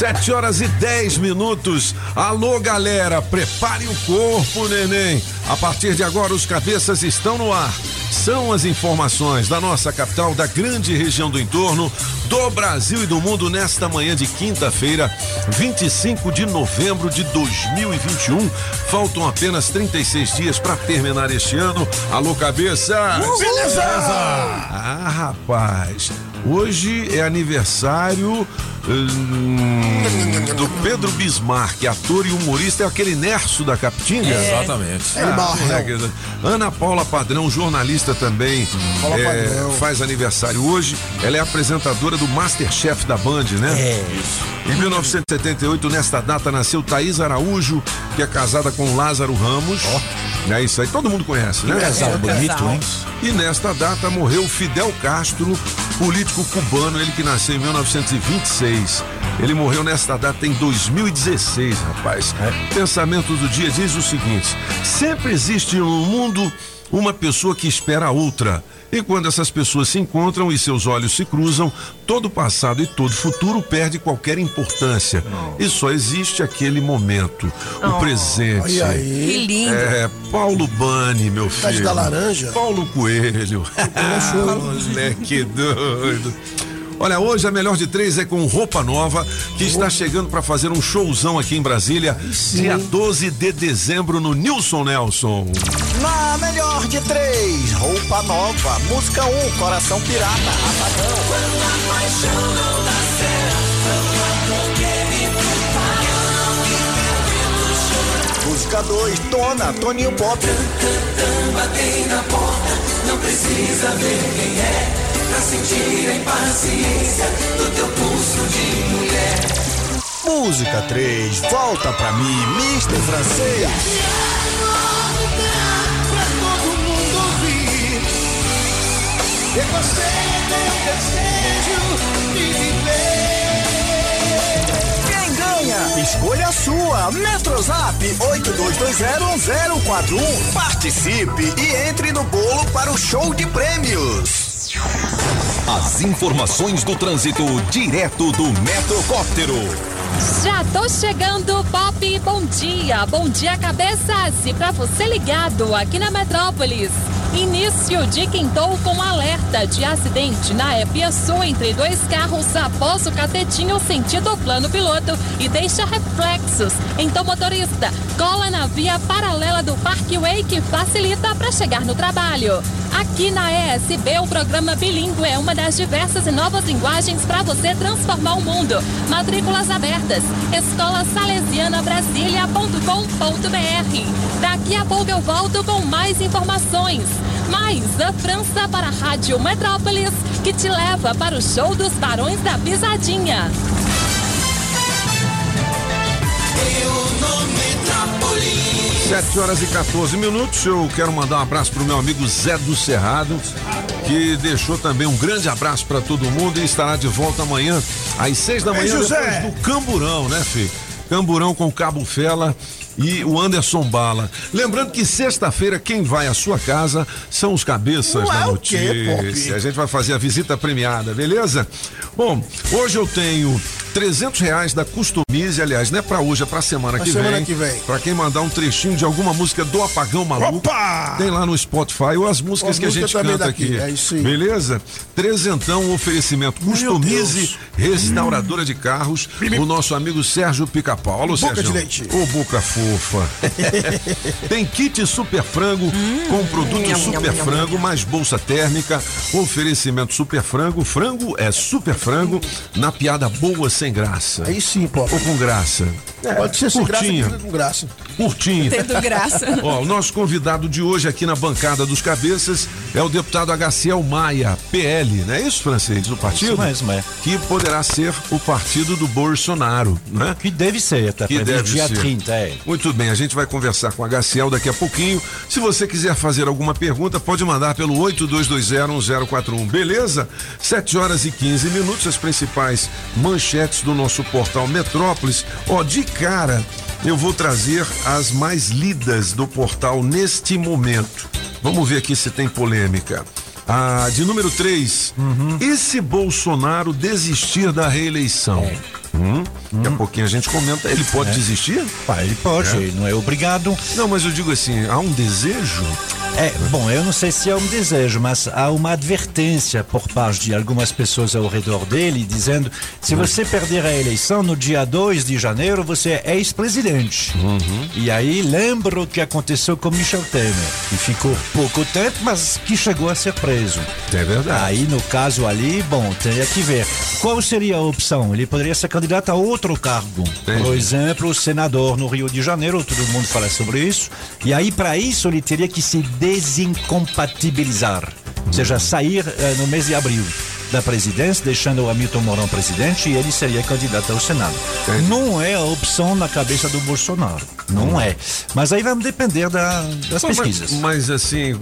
Sete horas e dez minutos. Alô, galera, prepare o corpo, neném. A partir de agora, os cabeças estão no ar. São as informações da nossa capital, da grande região do entorno, do Brasil e do mundo nesta manhã de quinta-feira, 25 de novembro de 2021. Faltam apenas 36 dias para terminar este ano. Alô, cabeça! Beleza! Ah, rapaz, hoje é aniversário hum, do Pedro Bismarck, ator e humorista, é aquele Nerso da Capitinga? Exatamente. Ele morre. moleque, Ana Paula Padrão, jornalista também, é, Padrão. faz aniversário hoje. Ela é apresentadora do Masterchef da Band, né? É. Em 1978, nesta data, nasceu Thaís Araújo, que é casada com Lázaro Ramos. É isso aí, todo mundo conhece, né? casal bonito, hein? E nesta data morreu Fidel Castro, político cubano, ele que nasceu em 1926. Ele morreu nesta data em 2016, rapaz. Pensamento do dia diz o seguinte: sempre existe no mundo uma pessoa que espera a outra. E quando essas pessoas se encontram e seus olhos se cruzam, todo o passado e todo o futuro perde qualquer importância. E só existe aquele momento, o presente. E aí? Que lindo. É, Paulo Bani, meu filho. Tá de da laranja? Paulo Coelho. Ah, moleque doido. Olha, hoje a melhor de três é com roupa nova, que está chegando para fazer um showzão aqui em Brasília, dia 12 de dezembro no Nilson Nelson. Na melhor de três, roupa nova, música 1, um, coração pirata, apagão. Música 2, Tona, Toninho Pop. Batei na porta, não precisa ver quem é. Pra sentir a impaciência do teu pulso de mulher. Música 3, volta pra mim, Mr. Francês. Pra todo mundo ouvir. E você tem o desejo de viver. Quem ganha? Escolha a sua. Metrozap 82201041. Participe e entre no bolo para o show de prêmios. As informações do trânsito direto do Metrocóptero. Já tô chegando, Pop. Bom dia, bom dia, cabeças. E pra você ligado aqui na Metrópolis. Início de quintou com alerta de acidente na Epia Sul entre dois carros após o catetinho sentido plano piloto e deixa reflexos. Então, motorista, cola na via paralela do Parkway que facilita para chegar no trabalho. Aqui na ESB, o programa Bilingue é uma das diversas e novas linguagens para você transformar o mundo. Matrículas abertas. Escola Salesiana Brasília.com.br. Daqui a pouco eu volto com mais informações. Mais a França para a Rádio Metrópolis, que te leva para o show dos Barões da Pisadinha. Sete horas e 14 minutos. Eu quero mandar um abraço pro meu amigo Zé do Cerrado, que deixou também um grande abraço para todo mundo e estará de volta amanhã às seis da Ei, manhã José. depois do Camburão, né, filho? Camburão com Cabo Fela e o Anderson Bala. Lembrando que sexta-feira quem vai à sua casa são os cabeças Não da o quê, notícia. Pop? A gente vai fazer a visita premiada, beleza? Bom, hoje eu tenho 300 reais da Customize, aliás, não é pra hoje, é pra semana Pra que semana vem. que vem. Pra quem mandar um trechinho de alguma música do Apagão Maluco. Opa! Tem lá no Spotify ou as músicas As que a gente canta daqui, aqui. é isso aí. Beleza? Trezentão, oferecimento. Customize, Deus. restauradora de carros. O nosso amigo Sérgio Pica-Pau. Alô, Boca Sérgio. de leite. Ô, boca fofa. Tem kit super frango com produto super frango, mais bolsa térmica. Oferecimento super frango. Frango é super frango na piada boa sem graça. Aí sim, pô. Ou com graça? Pode ser sem graça, curtinha. com graça. Curtinho. Tendo graça. Ó, o nosso convidado de hoje aqui na bancada dos cabeças é o deputado HCL Maia, PL, não é isso, francês? Do partido? Isso mesmo, é. Que poderá ser o partido do Bolsonaro, né? Que deve ser, tá Que deve dia ser. 30, é. Muito bem, a gente vai conversar com a HCL daqui a pouquinho. Se você quiser fazer alguma pergunta, pode mandar pelo 82201041, beleza? 7 horas e 15 minutos, as principais manchetes do nosso portal Metrópolis. Ó, de cara, eu vou trazer as mais lidas do portal neste momento. Vamos ver aqui se tem polêmica. Ah, de número 3. E se Bolsonaro desistir da reeleição? Hum, Daqui a pouquinho a gente comenta. Ele pode desistir? Pá, ele pode, ele não é obrigado. Não, mas eu digo assim, há um desejo? É, bom, eu não sei se é um desejo, mas há uma advertência por parte de algumas pessoas ao redor dele, dizendo: se você perder a eleição no dia 2 de janeiro, você é ex-presidente. E aí lembro o que aconteceu com Michel Temer, que ficou pouco tempo, mas que chegou a ser preso. É verdade. Aí, no caso ali, bom, teria que ver. Qual seria a opção? Ele poderia ser candidato a outro cargo. Entendi. Por exemplo, senador no Rio de Janeiro, todo mundo fala sobre isso. E aí, para isso, ele teria que se desincompatibilizar. Ou seja, sair eh, no mês de abril da presidência, deixando o Hamilton Mourão presidente e ele seria candidato ao Senado. Entendi. Não é a opção na cabeça do Bolsonaro. Não é. Mas aí vai depender da- das Mas- pesquisas. Mas, assim,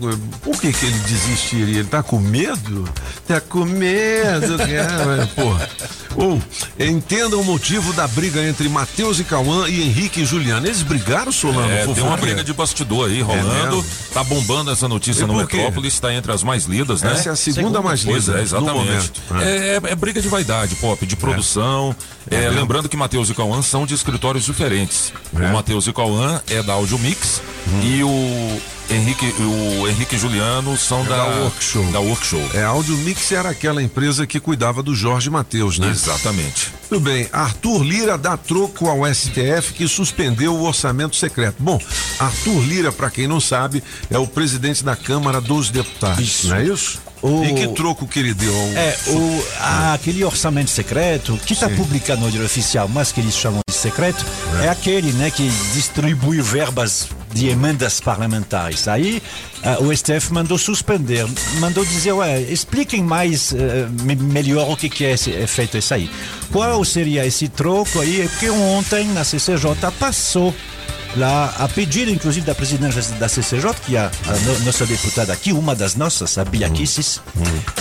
por que que ele desistiria? Ele tá com medo? Tá com medo, cara. Porra. Ou, entenda o motivo da briga entre Matheus e Cauã e Henrique e Juliano. Eles brigaram, Solano? É, tem uma fofoqueiro? briga de bastidor aí rolando. mesmo? tá bombando essa notícia E no? Metrópolis, está entre as mais lidas, né? Essa é a segunda mais Pois lida é, exatamente. É, é- é briga de vaidade, pop, de produção. É, lembrando que Matheus e Cauã são de escritórios diferentes. É. O Matheus e Cauã é da Audio Mix e o Henrique, o Henrique e Juliano são É da, da Workshow. Da Workshow. É, a Audio Mix era aquela empresa que cuidava do Jorge Matheus, né? Exatamente. Tudo bem. Arthur Lira dá troco ao STF que suspendeu o orçamento secreto. Bom, Arthur Lira, para quem não sabe, é o presidente da Câmara dos Deputados, Isso. não é isso? O- E que troco que ele deu? ao- É, o, a- aquele orçamento secreto, que está publicado no Diário Oficial, mas que eles chamam de secreto, é, aquele né, que distribui verbas de emendas parlamentares. Aí ah, o STF mandou suspender, mandou dizer, ué, expliquem mais, eh, me- melhor o que, que é, esse- é feito isso aí. Qual seria esse troco aí? É porque ontem na CCJ passou lá, a pedido inclusive da presidente da CCJ, que é a, no- nossa deputada aqui, uma das nossas, a Bia Kicis,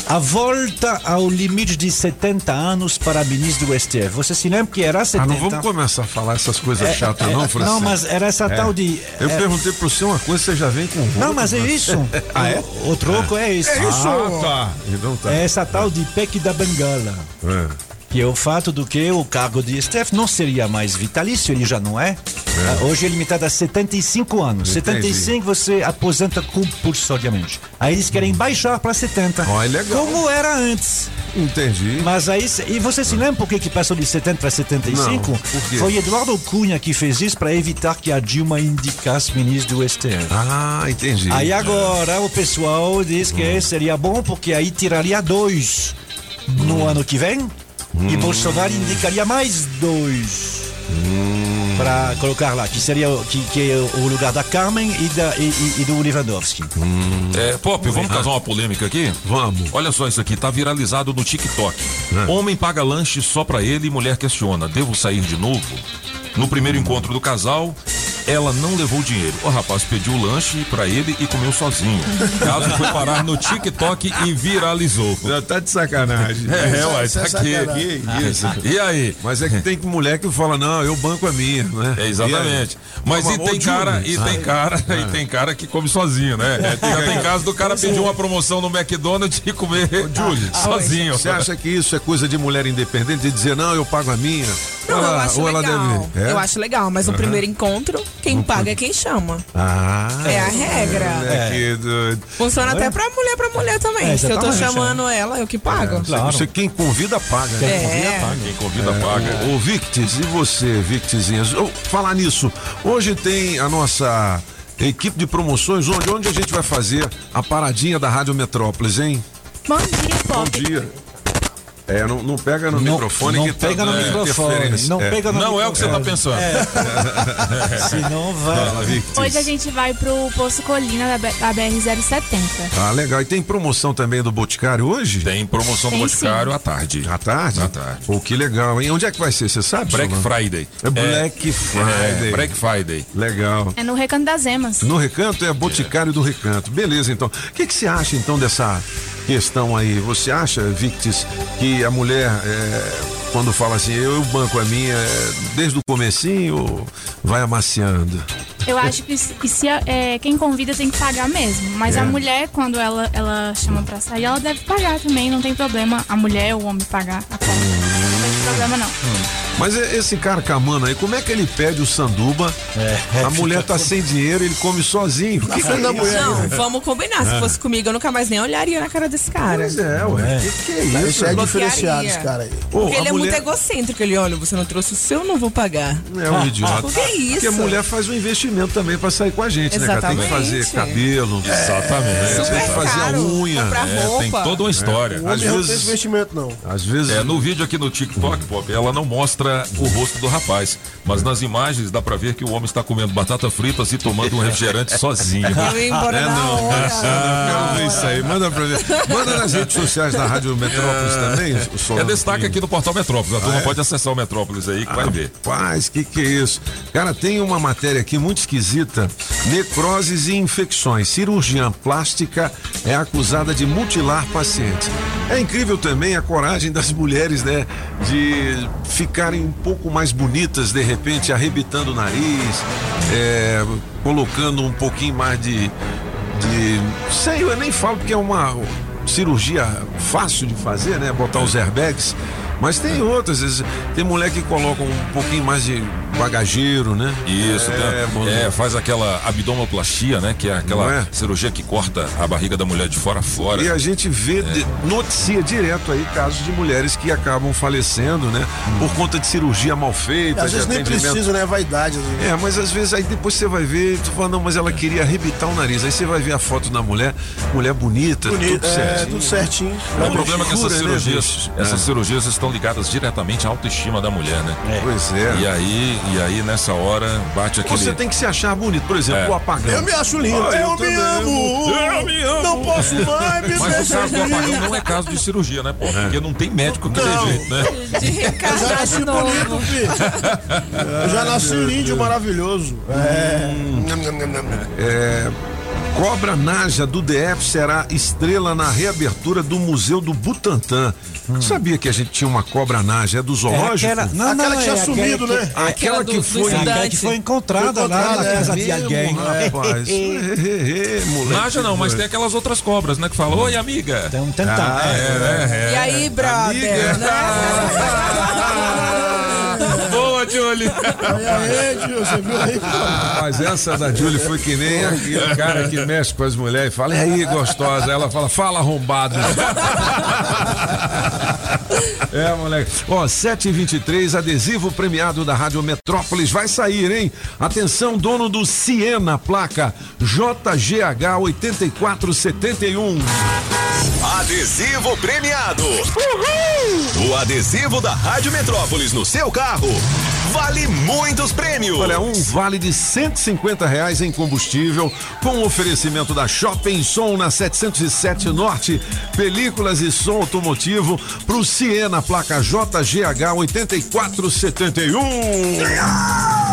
a volta ao limite de 70 anos para ministro do STF. Você se lembra que era Ah, 70? não vamos começar a falar essas coisas É, chatas, é, não, Francisco? Não, mas era essa tal de. Eu é, perguntei pro senhor uma coisa, você já vem com não, mas é isso. Ah, é? O, o troco é, isso. Ah, tá. Então tá. É essa tal de PEC da Bengala. É. Que é o fato do que o cargo de STF não seria mais vitalício, ele já não é. Ah, Hoje é limitado a 75 anos. Entendi. 75 você aposenta compulsoriamente. Aí eles querem baixar para 70. Ó, é legal. Como era antes. Entendi. Mas aí, e você se lembra por que, que passou de 70 para 75? Não, por quê? Foi Eduardo Cunha que fez isso para evitar que a Dilma indicasse ministro do STF. Ah, entendi. Aí agora o pessoal diz que seria bom porque aí tiraria dois no ano que vem e Bolsonaro indicaria mais dois para colocar lá, que seria o- que, que é o lugar da Carmen e, da, e, e- e do Lewandowski. É, Pop, vamos causar uma polêmica aqui? Vamos. Olha só isso aqui, tá viralizado no TikTok. Homem paga lanche só pra ele e mulher questiona: devo sair de novo? No primeiro encontro do casal, ela não levou dinheiro. O rapaz pediu o lanche pra ele e comeu sozinho. O caso foi parar no TikTok e viralizou. Já tá de sacanagem. É, uai, Isso é tá aqui. Que isso? E aí? Mas é que tem mulher que fala, não, eu banco a minha, né? É, exatamente. Mas e tem cara, e tem cara, e tem cara que come sozinho, né? Já tem caso do cara pedir uma promoção no McDonald's e comer sozinho. Você acha que isso é coisa de mulher independente, de dizer, não, eu pago a minha? Não, Ou eu ela- acho ou ela legal. deve. É? Eu acho legal, mas no primeiro encontro, quem paga é quem chama. Ah, É a regra. é que doido. Funciona até pra mulher pra mulher também. É, Se eu tô exatamente, chamando ela, eu que pago. Claro. Você, quem convida, paga. né? É. Quem convida paga. Ô, Victis, e você, Victizinhas? Ô, falar nisso, hoje tem a nossa equipe de promoções, onde, onde a gente vai fazer a paradinha da Rádio Metrópolis, hein? Bom dia, Bom Pop. dia. É, não, não pega no Não- microfone não que tá pega no dando microfone, não pega no Não é o que você tá pensando. Senão vai. Fala, Victor. Hoje a gente vai pro Poço Colina da, da BR-070. Ah, legal. E tem promoção também do Boticário hoje? Tem promoção do Tem Boticário sim. à tarde. À tarde? À tarde. Pô, que legal, hein? Onde é que vai ser, você sabe? Black Solano? Friday. É Black Friday. É, Black Friday. Legal. É no Recanto das Emas. No Recanto é Boticário do Recanto. Beleza, então. O que, que você acha, então, dessa questão aí? Você acha, Victis, que a mulher, é, quando fala assim, eu banco a minha, é, desde o comecinho, vai amaciando? Eu acho que, se- que se é, quem convida tem que pagar mesmo. Mas É. a mulher, quando ela, ela chama pra sair, ela deve pagar também. Não tem problema a mulher ou o homem pagar a conta. Não tem problema, não. Mas esse cara Camano aí, como é que ele pede o sanduba? a mulher tá sem dinheiro, ele come sozinho. O que, que é da mulher. Não, vamos combinar. Se É. fosse comigo, eu nunca mais nem olharia na cara desse cara. Pois é, ué. O que, que é isso? Isso é diferenciado, esse cara aí. Pô, Porque ele é mulher- muito egocêntrico. Ele, olha, você não trouxe o seu, eu não vou pagar. É um idiota. Por que isso? Porque a mulher faz um investimento também pra sair com a gente, né, cara? Tem que Exatamente. fazer cabelo, Exatamente. tem que fazer a unha. É, tem toda uma história. O Às homem não tem vezes, investimento, não. às vezes É, no vídeo aqui no TikTok, Pop, ela não mostra o rosto do rapaz. Mas nas imagens dá pra ver que o homem está comendo batata fritas e tomando um refrigerante sozinho. Eu ia embora É, não. hora. Ver isso aí. Manda pra ver. Manda nas redes sociais da Rádio Metrópolis também. o Solano. É destaque aqui no portal Metrópolis. A turma é? pode acessar o Metrópolis aí que vai ver. Rapaz, que que é isso? Cara, tem uma matéria aqui muito esquisita. Necroses e infecções. Cirurgiã plástica é acusada de mutilar paciente. É incrível também a coragem das mulheres, né? De ficarem um pouco mais bonitas, de repente, arrebitando o nariz, é, colocando um pouquinho mais de. de sei, eu nem falo porque é uma cirurgia fácil de fazer, né? Botar os airbags. Mas tem outras, tem mulher que coloca um pouquinho mais de bagageiro, né? Isso, é, tem- é, faz aquela abdominoplastia, né? Que é aquela é? cirurgia que corta a barriga da mulher de fora a fora. E a gente vê, de- noticia direto aí casos de mulheres que acabam falecendo, né? Por conta de cirurgia mal feita, Às de vezes nem precisa, né? É vaidade. às vezes. É, mas às vezes aí depois você vai ver e tu fala, não, mas ela queria arrebitar o nariz. Aí você vai ver a foto da mulher, mulher bonita, Bonito, tudo é, certinho. tudo certinho. O problema é que essas né, cirurgias, essas É. cirurgias estão ligadas diretamente à autoestima da mulher, né? Pois é. E aí, e aí nessa hora bate aquele. Você tem que se achar bonito. Por exemplo, É. o apagão. Eu me acho lindo. Ah, eu, me também. amo. Eu me amo. Não posso mais me Mas o deixar caso do apagão não é caso de cirurgia, né, pô? Porque não tem médico que dê Não. jeito, né? De Eu já nasci bonito, filho. Eu já nasci lindo e maravilhoso. É. É, Cobra Naja do DF será estrela na reabertura do Museu do Butantã. Sabia que a gente tinha uma cobra Naja? É do É zoológico? aquela, não, não, Aquela que é tinha aquela sumido, que- né? Aquela Aquela que do- do foi. estudante. Aquela que foi encontrada Foi lá na casa É de alguém. Rapaz. Naja não, mas tem aquelas outras cobras, né? Que falam, oi, amiga. Então, tentar. Ah, É, E aí, brother? Né? Boa, Julie. Aí, você viu aí? Mas essa da Julie foi que nem aquele cara que mexe com as mulheres e fala, e aí, gostosa? Ela fala, fala arrombado. É, moleque. Ó, 7h23, adesivo premiado da Rádio Metrópolis vai sair, hein? Atenção, dono do Siena, placa JGH 8471. Adesivo premiado. O adesivo da Rádio Metrópolis no seu carro vale muitos prêmios. Olha, um vale de 150 reais em combustível, com oferecimento da Shopping Som na 707 Norte, películas e som automotivo pro Siena, placa JGH 8471. Ó,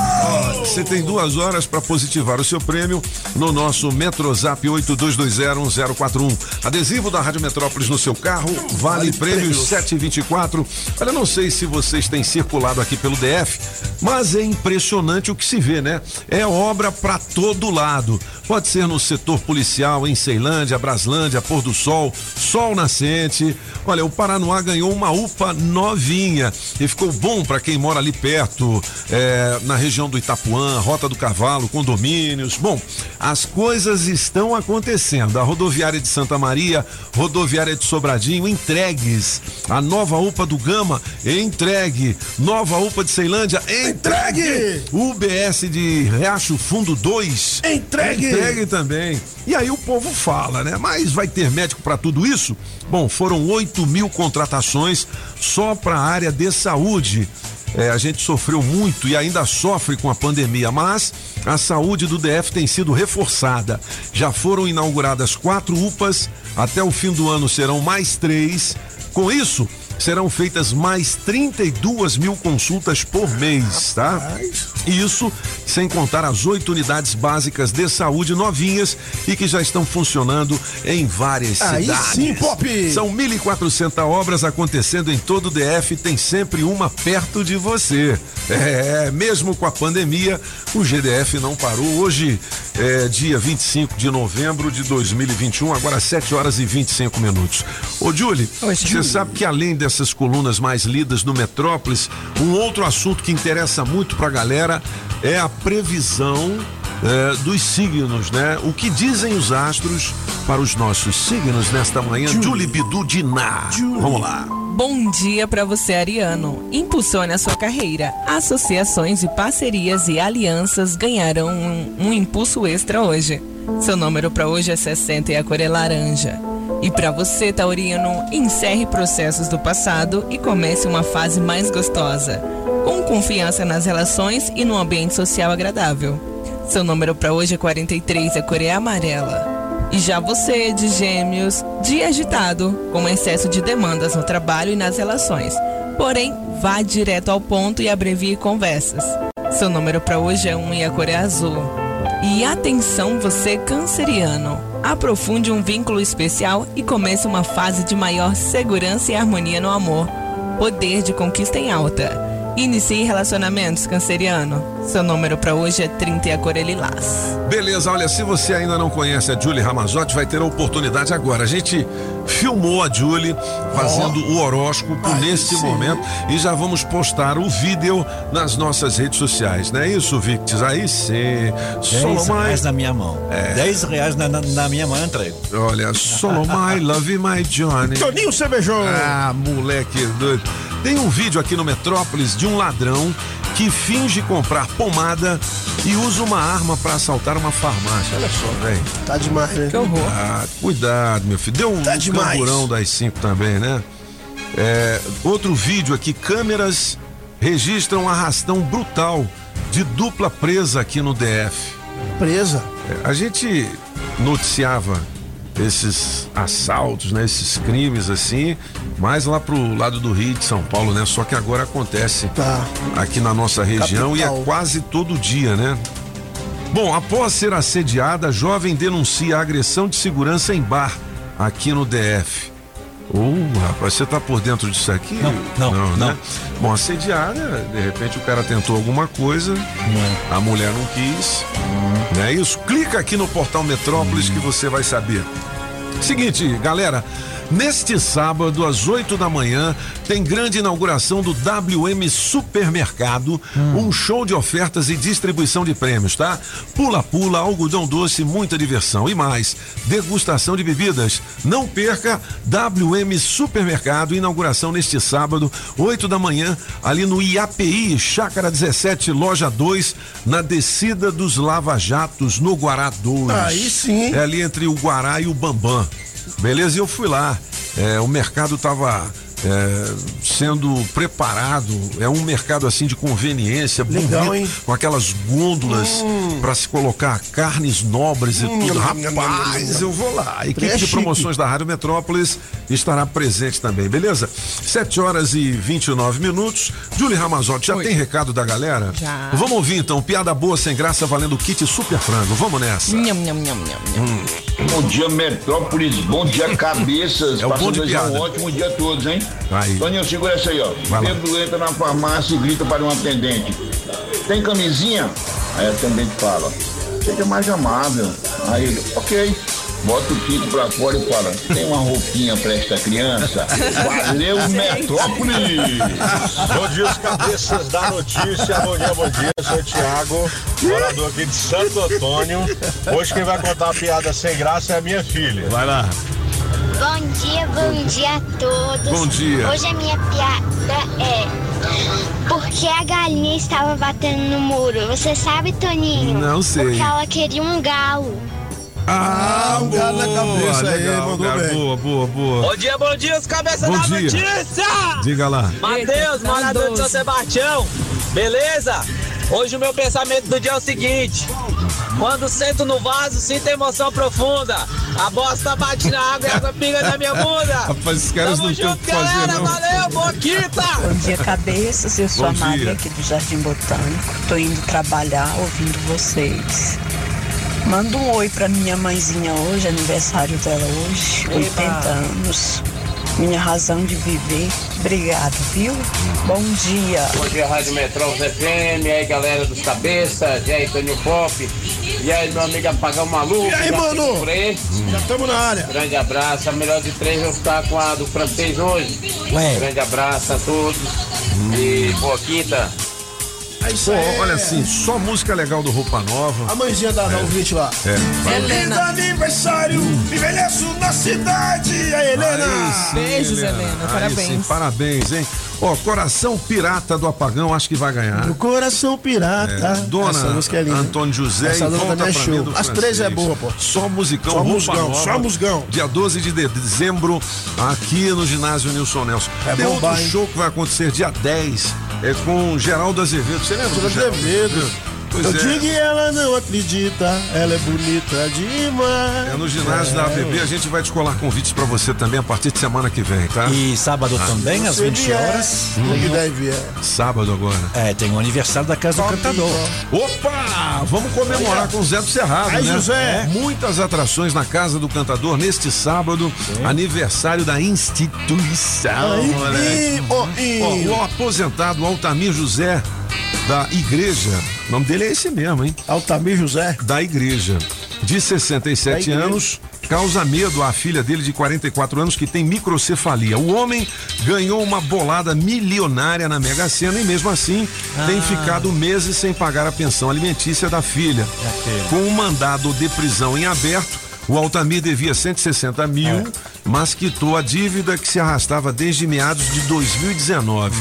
Você tem duas horas para positivar o seu prêmio no nosso Metrozap 82201041. Adesivo da Rádio Metrópolis no seu carro, vale, prêmios 724. Olha, não sei se vocês têm circulado aqui pelo DF, mas é impressionante o que se vê, né? É obra para todo lado. Pode ser no setor policial, em Ceilândia, Braslândia, Pôr do Sol, Sol Nascente. Olha, o Paranoá ganhou uma UPA novinha e ficou bom para quem mora ali perto, é, na região do Itapuã Camaruã, Rota do Cavalo, condomínios. Bom, as coisas estão acontecendo. A rodoviária de Santa Maria, rodoviária de Sobradinho, entregues. A nova UPA do Gama, entregue. Nova UPA de Ceilândia, entregue. UBS de Riacho Fundo 2, Entregue. Entregue também. E aí o povo fala, né? Mas vai ter médico para tudo isso? Bom, foram 8 mil contratações só para a área de saúde. É, a gente sofreu muito e ainda sofre com a pandemia, mas a saúde do DF tem sido reforçada. Já foram inauguradas quatro UPAs, até o fim do ano serão mais três. Com isso, serão feitas mais 32 mil consultas por mês, tá? Isso sem contar as oito unidades básicas de saúde novinhas e que já estão funcionando em várias Aí cidades. sim, Pop! São 1.400 obras acontecendo em todo o DF, tem sempre uma perto de você. É, mesmo com a pandemia, o GDF não parou. Hoje é dia 25 de novembro de 2021, agora 7 horas e 25 minutos. Ô, Julie, você sabe que além dessas colunas mais lidas no Metrópolis, um outro assunto que interessa muito pra galera é a previsão é, dos signos, né? O que dizem os astros para os nossos signos nesta manhã? Julie Bidu Diná. Vamos lá. Bom dia para você, Ariano. Impulsione a sua carreira. Associações e parcerias e alianças ganharão um, um impulso extra hoje. Seu número para hoje é 60 e a cor é laranja. E para você, Taurino, encerre processos do passado e comece uma fase mais gostosa, com confiança nas relações e num ambiente social agradável. Seu número para hoje é 43 e a cor é amarela. E já você, de gêmeos, dia agitado, com excesso de demandas no trabalho e nas relações. Porém, vá direto ao ponto e abrevie conversas. Seu número para hoje é 1 e a cor é azul. E atenção, você canceriano. Aprofunde um vínculo especial e comece uma fase de maior segurança e harmonia no amor. Poder de conquista em alta. Inicie relacionamentos, canceriano. Seu número para hoje é 30 e a cor é lilás. Beleza, olha, se você ainda não conhece a Julie Ramazotti, vai ter a oportunidade agora. A gente filmou a Julie fazendo o horóscopo nesse momento e já vamos postar o vídeo nas nossas redes sociais, não é isso, Victis? Aí sim. 10 Solomai. reais na minha mão. É. 10 reais na, na, na minha mão, eu entrego. Olha, Solomai, love my Johnny. Toninho Cervejão. Ah, moleque doido. Tem um vídeo aqui no Metrópolis de um ladrão que finge comprar pomada e usa uma arma para assaltar uma farmácia. Olha só, velho. Tá demais, né? Que horror. Ah, cuidado, meu filho. Deu um Tá camburão das cinco também, né? É, outro vídeo aqui, câmeras registram arrastão brutal de dupla presa aqui no DF. Presa. É, A gente noticiava esses assaltos, né, esses crimes assim, mais lá pro lado do Rio de São Paulo, né? Só que agora acontece Tá. aqui na nossa região e Capital. é quase todo dia, né? Bom, após ser assediada, jovem denuncia agressão de segurança em bar aqui no DF. Ô, rapaz, você tá por dentro disso aqui? Não, não, né? não. Bom, assediada, de repente o cara tentou alguma coisa, a mulher não quis, não é isso? Clica aqui no portal Metrópolis que você vai saber. Seguinte, galera, neste sábado, às 8 da manhã, tem grande inauguração do WM Supermercado, um show de ofertas e distribuição de prêmios, tá? Pula-pula, algodão doce, muita diversão e mais. Degustação de bebidas. Não perca WM Supermercado, inauguração neste sábado, 8 da manhã, ali no IAPI, Chácara 17, loja 2, na descida dos Lava Jatos, no Guará 2. Aí sim. É ali entre o Guará e o Bambam. Beleza? E eu fui lá. É, o mercado estava sendo preparado. É um mercado assim de conveniência, Legal, bonito, hein? com aquelas gôndolas Hum. para se colocar carnes nobres e Hum, tudo. nham, nham, Rapaz, eu vou lá. A equipe É de promoções da Rádio Metrópolis estará presente também, beleza? 7 horas e 29 minutos. Julie Ramazotti, já tem recado da galera? Já. Vamos ouvir então, piada boa sem graça valendo kit super frango. Vamos nessa. Nham, nham, nham, nham, nham. Bom dia, Metrópolis. Bom dia, cabeças. É o bom Passando de a desejar um ótimo dia a todos, hein? Aí. Toninho, segura essa aí, ó. Pedro entra na farmácia e grita para um atendente. Tem camisinha? Aí o atendente fala. Seja mais amável. Aí ele, ok. bota o Kiko pra fora e fala: tem uma roupinha pra esta criança? Valeu, Metrópolis! Bom dia, os cabeças da notícia. Bom dia, bom dia. Eu sou o Thiago, morador aqui de Santo Antônio. Hoje quem vai contar uma piada sem graça é a minha filha. Vai lá. Bom dia, bom dia a todos. Bom dia. Hoje a minha piada é Por que a galinha estava batendo no muro? Você sabe, Toninho? Não sei. Porque ela queria um galo. Ah, um galo na cabeça aí, legal, mandou cara, bem. Boa, boa, boa. Bom dia, bom dia, os cabeças Bom da dia. notícia! Diga lá. Matheus, morador de São Sebastião, beleza? Hoje o meu pensamento do dia é o seguinte: quando sento no vaso, sinto emoção profunda. A bosta bate na água e a água pinga na minha bunda. Rapaz, esses caras Tamo não junto, que fazer, galera. não. Valeu, boquita! Bom dia, cabeças. Eu sou Bom a Maria dia. aqui do Jardim Botânico. Tô indo trabalhar ouvindo vocês. Manda um oi pra minha mãezinha hoje, aniversário dela hoje, 80 anos. Minha razão de viver. Obrigado, viu? Bom dia. Bom dia, Rádio Metrópolis FM, e aí galera dos cabeças, e aí Toninho Pop, e aí meu amigo Apagão Maluco. E aí, mano? aí. Já estamos na área. Grande abraço, a melhor de três eu ficar com a do francês hoje. Ué. Grande abraço a todos e boa quinta. É isso Pô, aí. olha assim, só música legal do Roupa Nova. A mãezinha da, da ouvinte lá. É. vai. Feliz aniversário, envelheço na cidade. Aí, Helena. Aí sim, Aí sim, parabéns, hein? Ó, Coração Pirata do Apagão, acho que vai ganhar. Do coração pirata. É, Dona Essa música é linda. Antônio José Essa e volta é show. As três é boa, pô. Só musicão, Só musgão, Nova, só musgão. Dia 12 de dezembro, aqui no ginásio Nilson Nelson. É Tem bombar, outro hein? show que vai acontecer dia 10, é com Geraldo Azevedo. Você lembra do Geraldo Azevedo? Pois Eu é. digo e ela não acredita, ela é bonita demais. É no ginásio da ABB, a gente vai descolar convites pra você também a partir de semana que vem, tá? E sábado também, às Se 20 vier, horas. que tem deve é. Sábado agora. É, tem o aniversário da Casa do Cantador. Opa! Vamos comemorar com o Zé do Cerrado, Aí, né? José. É. Muitas atrações na Casa do Cantador neste sábado, aniversário da instituição. Aí, e, ó, e- Ó, o aposentado Altamir José da igreja, o nome dele é esse mesmo, hein? Altamir José. Da igreja, de 67 Da igreja. anos, causa medo à filha dele de 44 anos que tem microcefalia. O homem ganhou uma bolada milionária na Mega Sena e mesmo assim tem ficado meses sem pagar a pensão alimentícia da filha. Com um mandado de prisão em aberto, o Altamir devia 160 mil, mas quitou a dívida que se arrastava desde meados de 2019.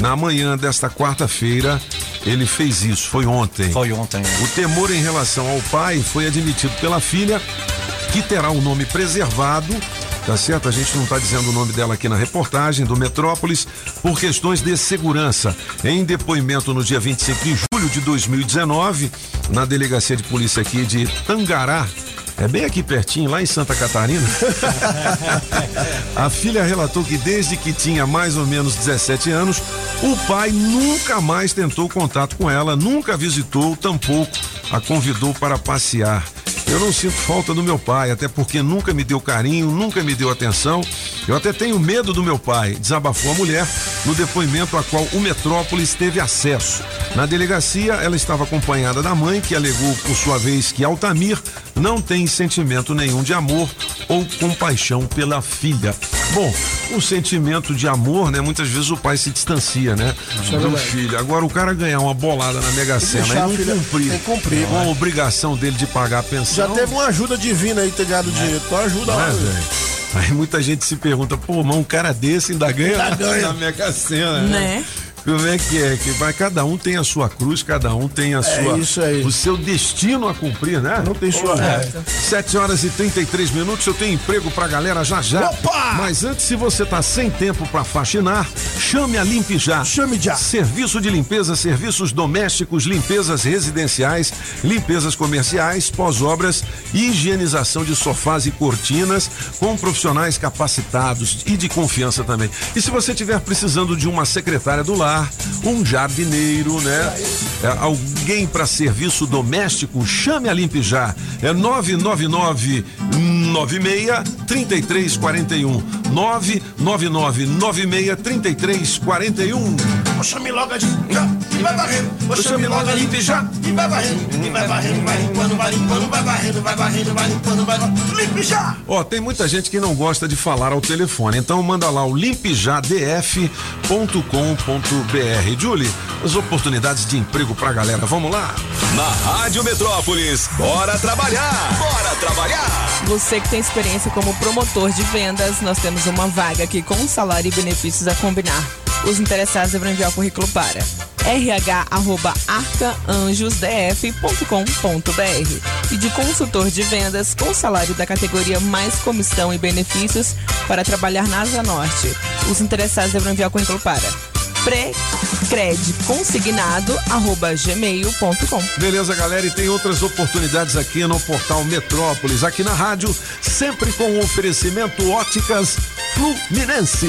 Na manhã desta quarta-feira, ele fez isso, foi ontem. Foi ontem. O temor em relação ao pai foi admitido pela filha, que terá o nome preservado. Tá certo? A gente não está dizendo o nome dela aqui na reportagem do Metrópolis por questões de segurança. Em depoimento no dia 25 de julho de 2019, na delegacia de polícia aqui de Tangará, é bem aqui pertinho, lá em Santa Catarina. A filha relatou que desde que tinha mais ou menos 17 anos, o pai nunca mais tentou contato com ela, nunca visitou, tampouco a convidou para passear. Eu não sinto falta do meu pai, até porque nunca me deu carinho, nunca me deu atenção. Eu até tenho medo do meu pai, desabafou a mulher no depoimento a qual o Metrópolis teve acesso. Na delegacia, ela estava acompanhada da mãe, que alegou, por sua vez, que Altamir não tem sentimento nenhum de amor ou compaixão pela filha. Bom, o sentimento de amor, né? Muitas vezes o pai se distancia, né? Isso é do verdade. filho. Agora o cara ganhar uma bolada na Mega Sena e não filha- cumprir, cumprir, com a né? obrigação dele de pagar a pensão. Já teve uma ajuda divina aí ter ganhado dinheiro. Então ajuda Não lá. é, velho. Aí muita gente se pergunta, pô, mas um cara desse ainda ganha, Ainda ganha. na Mega Sena, Né? Como é que é? Que vai, cada um tem a sua cruz, cada um tem a sua, isso aí. o seu destino a cumprir, né? Não tem sua É. reta. 7 horas e 33 minutos, eu tenho emprego pra galera já já. Opa! Mas antes, se você tá sem tempo pra faxinar, chame a Limpe Já. Chame já. Serviço de limpeza, serviços domésticos, limpezas residenciais, limpezas comerciais, pós-obras, higienização de sofás e cortinas, com profissionais capacitados e de confiança também. E se você estiver precisando de uma secretária do lar, um jardineiro, né? É, alguém para serviço doméstico, chame a Limpe Já. É 999 96 3341. 999 96 3341. Chame logo a de. e vai varrendo. Vou chame logo limpe já e vai varrendo. E vai varrendo, vai limpando, vai limpando, vai varrendo, vai varrendo, vai limpando, vai limpe já. Ó, tem muita gente que não gosta de falar ao telefone, então manda lá o limpejadf.com.br. Julie, as oportunidades de emprego pra galera, vamos lá? Na Rádio Metrópolis, bora trabalhar! Bora trabalhar! Você que tem experiência como promotor de vendas, nós temos uma vaga aqui com salário e benefícios a combinar. Os interessados devem enviar o currículo para rh@arcaanjosdf.com.br e de consultor de vendas com salário da categoria mais comissão e benefícios para trabalhar na Asa Norte. Os interessados devem enviar o currículo para precredconsignado@gmail.com. Beleza, galera, e tem outras oportunidades aqui no portal Metrópolis, aqui na rádio, sempre com o oferecimento Óticas Fluminense.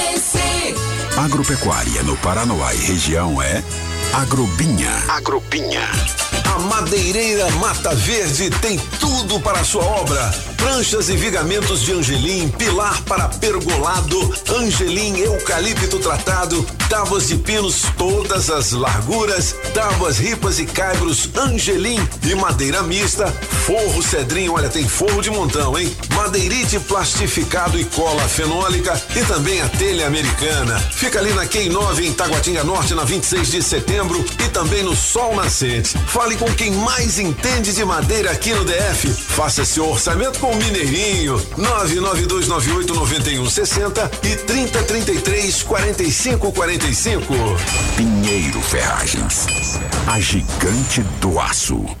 Agropecuária no Paranoá e região é Agrobinha. Agrobinha. Madeireira Mata Verde tem tudo para a sua obra. Pranchas e vigamentos de angelim, pilar para pergolado, angelim eucalipto tratado, tábuas de pinos todas as larguras, tábuas ripas e caibros angelim e madeira mista, forro cedrinho, olha tem forro de montão, hein? Madeirite plastificado e cola fenólica e também a telha americana. Fica ali na Quem 9 em Taguatinga Norte na 26 de setembro e também no Sol Nascente. Fale com quem mais entende de madeira aqui no DF. Faça seu orçamento com o Mineirinho. 992989160 e 3033 4545. Pinheiro Ferragens. A gigante do aço.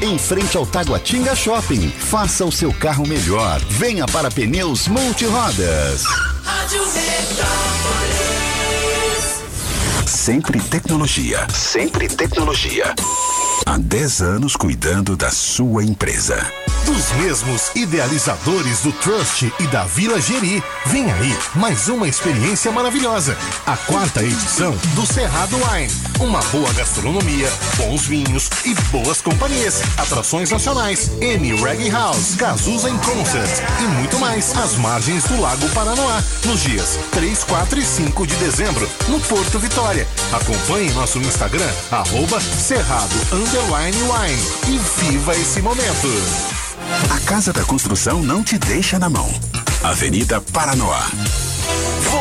em frente ao Taguatinga Shopping. Faça o seu carro melhor. Venha para Pneus Multirodas. Rádio Metrópolis. Sempre tecnologia. Sempre tecnologia. Há 10 anos cuidando da sua empresa. Dos mesmos idealizadores do Trust e da Vila Geri, vem aí mais uma experiência maravilhosa. A quarta edição do Cerrado Wine. Uma boa gastronomia, bons vinhos e boas companhias. Atrações nacionais, N Reggae House, Cazuza em Concert e muito mais às margens do Lago Paranoá, nos dias 3, 4 e 5 de dezembro, no Porto Vitória. Acompanhe nosso Instagram, arroba Cerrado Underline Wine e viva esse momento. A Casa da Construção não te deixa na mão. Avenida Paranoá.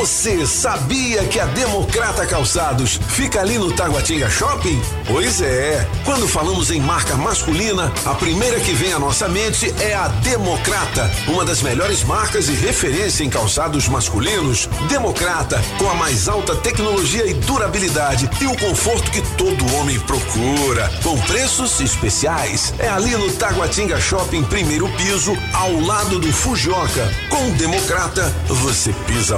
Você sabia que a Democrata Calçados fica ali no Taguatinga Shopping? Pois é. Quando falamos em marca masculina, a primeira que vem à nossa mente é a Democrata, uma das melhores marcas e referência em calçados masculinos. Democrata, com a mais alta tecnologia e durabilidade e o conforto que todo homem procura, com preços especiais. É ali no Taguatinga Shopping, primeiro piso, ao lado do Fujoca. Com Democrata, você pisa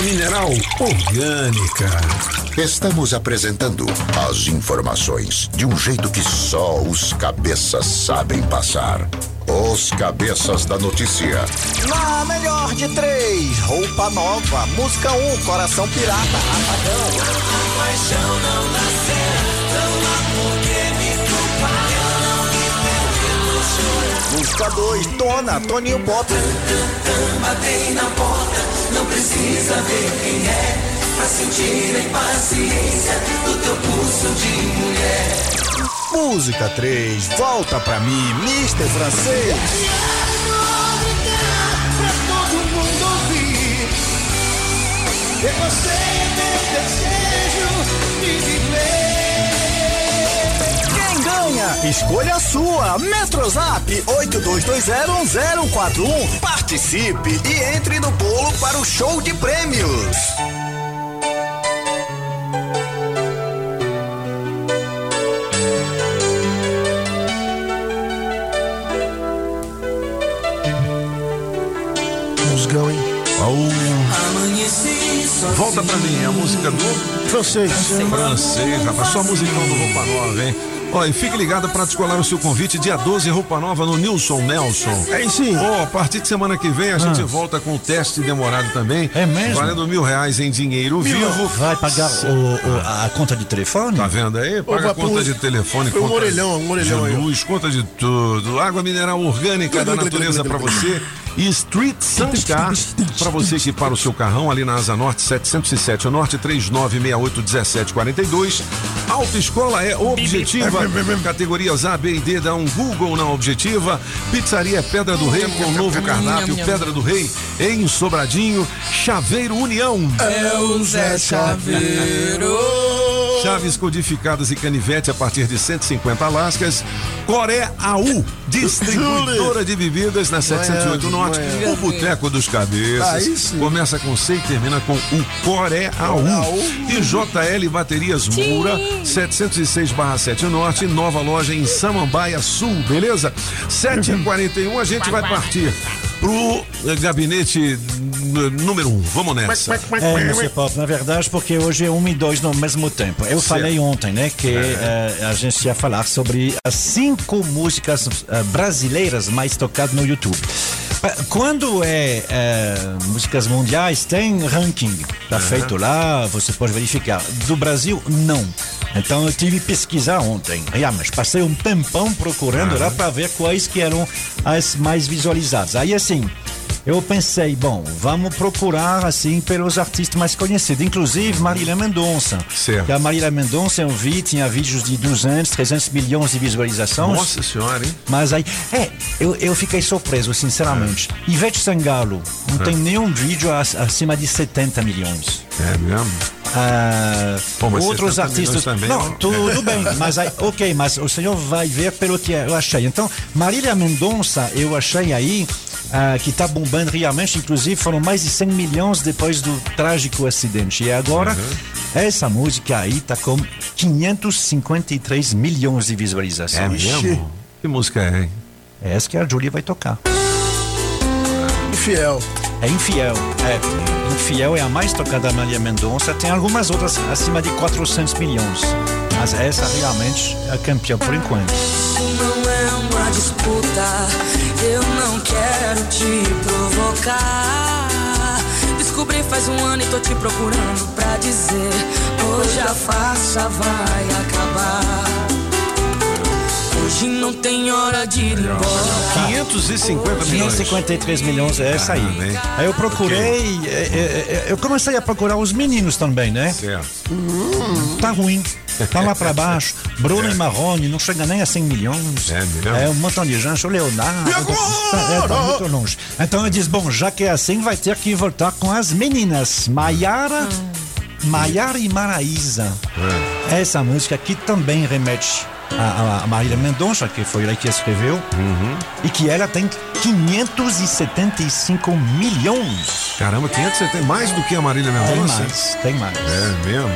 Água mineral orgânica. Estamos apresentando as informações de um jeito que só os cabeças sabem passar. Os cabeças da notícia. Na melhor de três, roupa nova, música 1, um, coração pirata, apagão. Paixão não dá Música 2, Dona, Toninho Pop. Batei na porta, não precisa ver quem é. Pra sentir a impaciência do teu pulso de mulher. Música 3, Volta pra mim, Mr. Francês. Pra todo mundo ouvir. E você é meu desejo de viver. Ganha? Escolha a sua. Metrozap 82201041. Participe e entre no bolo para o show de prêmios. Musgão, hein? Volta pra mim, é a música do francês. Francês, rapaz, só musicão do Roupa Nova, hein? Ó, e fique ligado para descolar o seu convite dia 12, Roupa Nova no Nilson Nelson. É isso aí. Ó, a partir de semana que vem a gente volta com o teste demorado também. É mesmo? Valendo mil reais em dinheiro vivo. Vai pagar o- o- a conta de telefone? Tá vendo aí? Paga a conta pro- de telefone, foi um conta orelhão, um orelhão de aí, luz, conta de tudo. Água mineral orgânica da natureza pra você. E Street Suncar, pra você que para o seu carrão ali na Asa Norte 707, o Norte 39681742. Autoescola é objetiva. Categorias A, B e D dá um Google na objetiva. Pizzaria Pedra do Rei com novo cardápio Pedra do Rei em Sobradinho. Chaveiro União. É o Zé Chaveiro. Chaves codificadas e canivete a partir de 150 lascas. Coré AU, distribuidora de bebidas na 708 Norte. Manhã. O Boteco dos Cabeças. Começa com C e termina com o Coré AU. E JL Baterias Moura, 706/7 Norte, nova loja em Samambaia Sul, beleza? 7h41 a gente vai partir pro gabinete número 1. Um. Vamos nessa. É, Monsieur Pop, na verdade, porque hoje é um e dois no mesmo tempo. Eu Certo. falei ontem, né, que É. eh, a gente ia falar sobre as cinco músicas eh, brasileiras mais tocadas no YouTube. Quando é eh, músicas mundiais, tem ranking. Tá Aham. feito lá, você pode verificar. Do Brasil, não. Então eu tive que pesquisar ontem. Realmente, passei um tempão procurando lá para ver quais que eram as mais visualizadas. Aí assim, eu pensei, bom, vamos procurar assim pelos artistas mais conhecidos, inclusive Marília Mendonça. Certo. A Marília Mendonça eu vi, tinha vídeos de 200, 300 milhões de visualizações. Nossa senhora, hein? Mas aí, é, eu, eu fiquei surpreso, sinceramente. Ivete Sangalo, não É. tem nenhum vídeo ac- acima de 70 milhões. É mesmo? Ah, outros 70 milhões artistas. também, não, ó. tudo bem, mas aí, ok, mas o senhor vai ver pelo que eu achei. Então, Marília Mendonça, eu achei aí ah, que está bombando realmente, inclusive foram mais de 100 milhões depois do trágico acidente. E agora, essa música aí está com 553 milhões de visualizações. É mesmo? Que música é, hein? É essa que a Julia vai tocar. Infiel. É Infiel. É. Infiel é a mais tocada da Maria Mendonça. Tem algumas outras acima de 400 milhões. Mas essa realmente é a campeã por enquanto. Não é uma disputa, eu não quero te provocar. Descobri faz um ano e tô te procurando pra dizer: hoje a farsa vai acabar. Hoje não tem hora de ir embora. 550 milhões. 553 milhões, é essa aí. Aí eu procurei, é, é, é, eu comecei a procurar os meninos também, né? Certo. Tá ruim. Tá lá pra baixo. Bruno e Marrone não chega nem a 100 milhões. É mesmo? É um montão de gente. O Leonardo. Tá, é, tá muito longe. Então eu disse: bom, já que é assim, vai ter que voltar com as meninas. Maiara. Maiara e Maraísa. Essa música aqui também remete a, a Marília Mendonça, que foi ela que escreveu, e que ela tem 575 milhões. Caramba, 570 mais do que a Marília Tem Mendonça? mais, tem mais. É mesmo?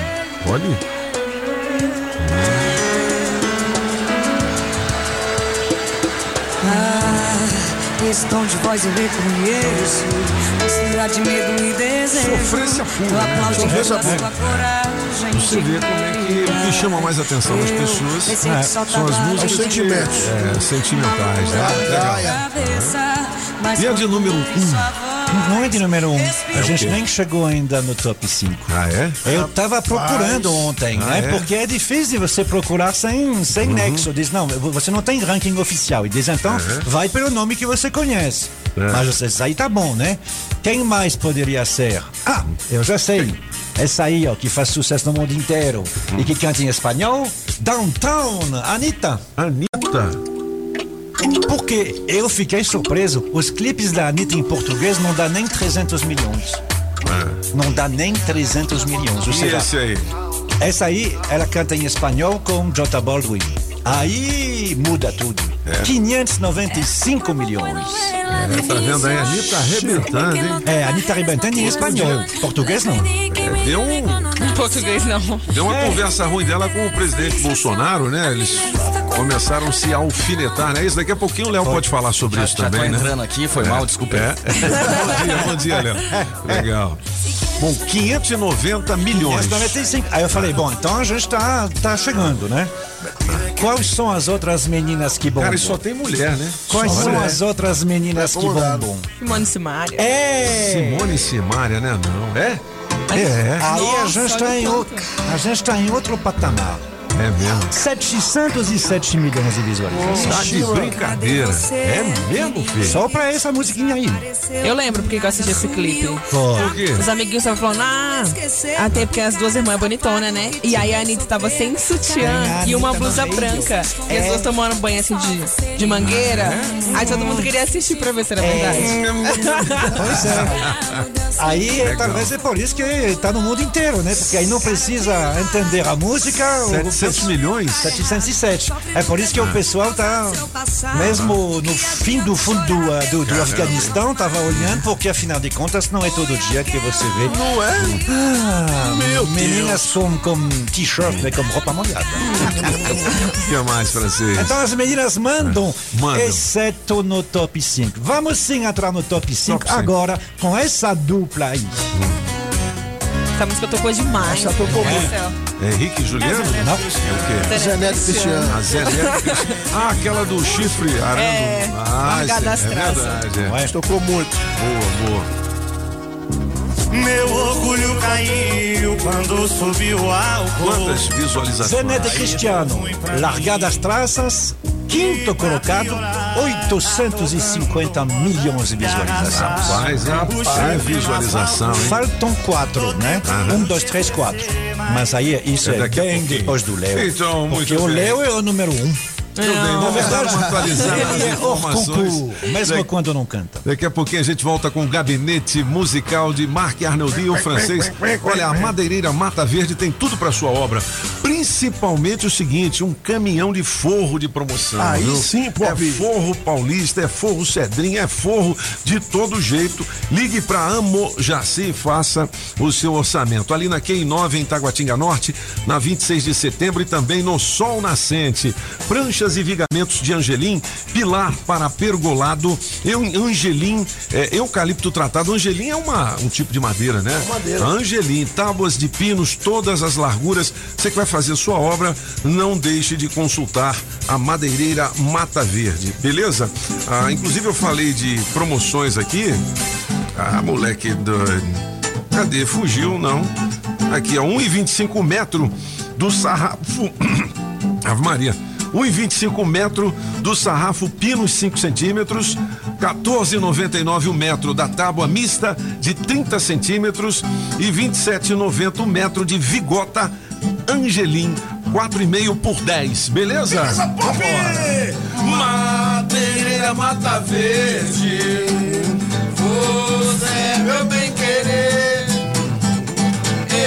Olha. Ah, esse tom de voz eu reconheço. Mistura de medo e desejo. Sofrência pura, né? Sofrência pura. Você vê como é que o que chama mais atenção das pessoas né, só são as músicas que- é, sentimentais, né? Legal. Cabeça, mas E a de número 1? Um? Não é de número um. A É o gente nem chegou ainda no top 5. Ah, é? Eu tava procurando ontem, Ah, né? é? Uhum. Porque é difícil você procurar sem, sem nexo. Diz, não, você não tem ranking oficial. E diz, então, vai pelo nome que você conhece. É. Mas isso aí tá bom, né? Quem mais poderia ser? Ah, eu já sei. Essa aí, ó, que faz sucesso no mundo inteiro Hum. e que canta em espanhol, Downtown, Anitta. Anitta? Porque eu fiquei surpreso. Os clipes da Anitta em português não dá nem 300 milhões. Não dá nem 300 milhões. Ou E seja, esse aí? essa aí, ela canta em espanhol com J Baldwin. Aí muda tudo. 595 milhões. É, tá vendo aí? A Anitta arrebentando, hein? É, a Anitta arrebentando em espanhol. Português não. É, deu um, Em português não. deu uma conversa ruim dela com o presidente Bolsonaro, né? Eles começaram a se alfinetar, né? Isso daqui a pouquinho o Léo pode falar sobre isso já tô também, né? entrando aqui, foi mal, desculpa. É. bom dia, bom dia, Léo. Legal. Bom, 590 milhões. 595. Aí eu falei, bom, então a gente tá, tá chegando, né? Quais são as outras meninas que bombam? Cara, só tem mulher, né? Quais Só são mulher. as outras meninas que bombam? Simone Simaria. É! Simone Simaria, né? Não. É? É. Aí a gente tá em outro, a gente tá em outro patamar. É mesmo. 707 milhões de visualizações. Tá de brincadeira. É mesmo, filho? Só pra essa musiquinha aí. Eu lembro porque que eu assisti esse clipe. Por quê? Os amiguinhos estavam falando, ah, até porque as duas irmãs bonitonas, né? E aí a Anitta tava sem sutiã É, e uma blusa branca. E as É. duas tomando banho assim de, de mangueira. Aí todo mundo queria assistir pra ver se era verdade. Pois é. Aí talvez é por isso que tá no mundo inteiro, né? Porque aí não precisa entender a música. o 700 pe- milhões? 707. É por isso que o pessoal tá, mesmo no fim do fundo do, ah, do, do Afeganistão, tava olhando, porque afinal de contas não é todo dia que você vê. Não é? Ah, Meu meninas com, com t-shirt, né, com roupa molhada. O que mais, francês? Então as meninas mandam, Mandam. exceto no top 5. Vamos sim entrar no top 5 Top cinco. agora com essa dupla aí. Essa música tocou demais. Essa tocou muito. céu. É Henrique Juliano? Não. É o quê? Zé Neto Cristiano. A Zé Neto Cristiano. Ah, aquela do chifre arando. É, ah, é, das é verdade. É. Tocou muito. Boa, boa. Meu orgulho caiu quando subiu o álcool. Quantas visualizações? Zé Neto Cristiano, largada as traças, quinto colocado, 850 milhões de visualizações. Rapaz, é visualização, hein? Faltam quatro, né? Um, dois, três, quatro. Mas aí isso É é, bem depois do Léo. Então, muito Porque o. Léo é o número um. Tudo bem, Na vamos verdade, dar uma atualizada nas informações. mesmo quando não canta. Daqui a pouquinho a gente volta com o gabinete musical de Marc Arnoldi, o francês. Olha, a Madeireira Mata Verde tem tudo para sua obra. Principalmente o seguinte, um caminhão de forro de promoção. Aí viu? sim, pô, É forro paulista, é forro cedrinho, é forro de todo jeito. Ligue para Amo Jaci e faça o seu orçamento. Ali na QI9 em Taguatinga Norte, na 26 de setembro e também no Sol Nascente. E vigamentos de Angelim, pilar para pergolado, eu, Angelim, é, eucalipto tratado. Angelim é uma, um tipo de madeira, né? madeira. Angelim, tábuas de pinos, todas as larguras. Você que vai fazer sua obra, não deixe de consultar a madeireira Mata Verde, beleza? Ah, inclusive eu falei de promoções aqui. Ah, moleque do. Cadê? Fugiu, não. Aqui, ó, 1,25 metro do sarrafo. Ave Maria. 1,25 metro do sarrafo pinos 5 centímetros, 14,99 o metro da tábua mista de 30 centímetros e 27,90 o metro de vigota Angelim 4,5 por 10, beleza? Beleza, pop! Madeireira Mata Verde, você é meu bem querer.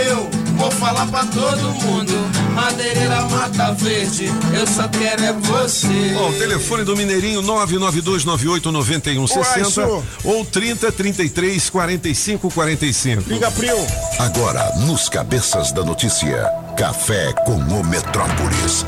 Eu vou falar pra todo mundo. Madeireira Mata Verde, eu só quero é você. O telefone do Mineirinho 992989160 Uai, ou 30 33 45 45. Liga, Prio. Agora, nos Cabeças da Notícia, Café com o Metrópolis.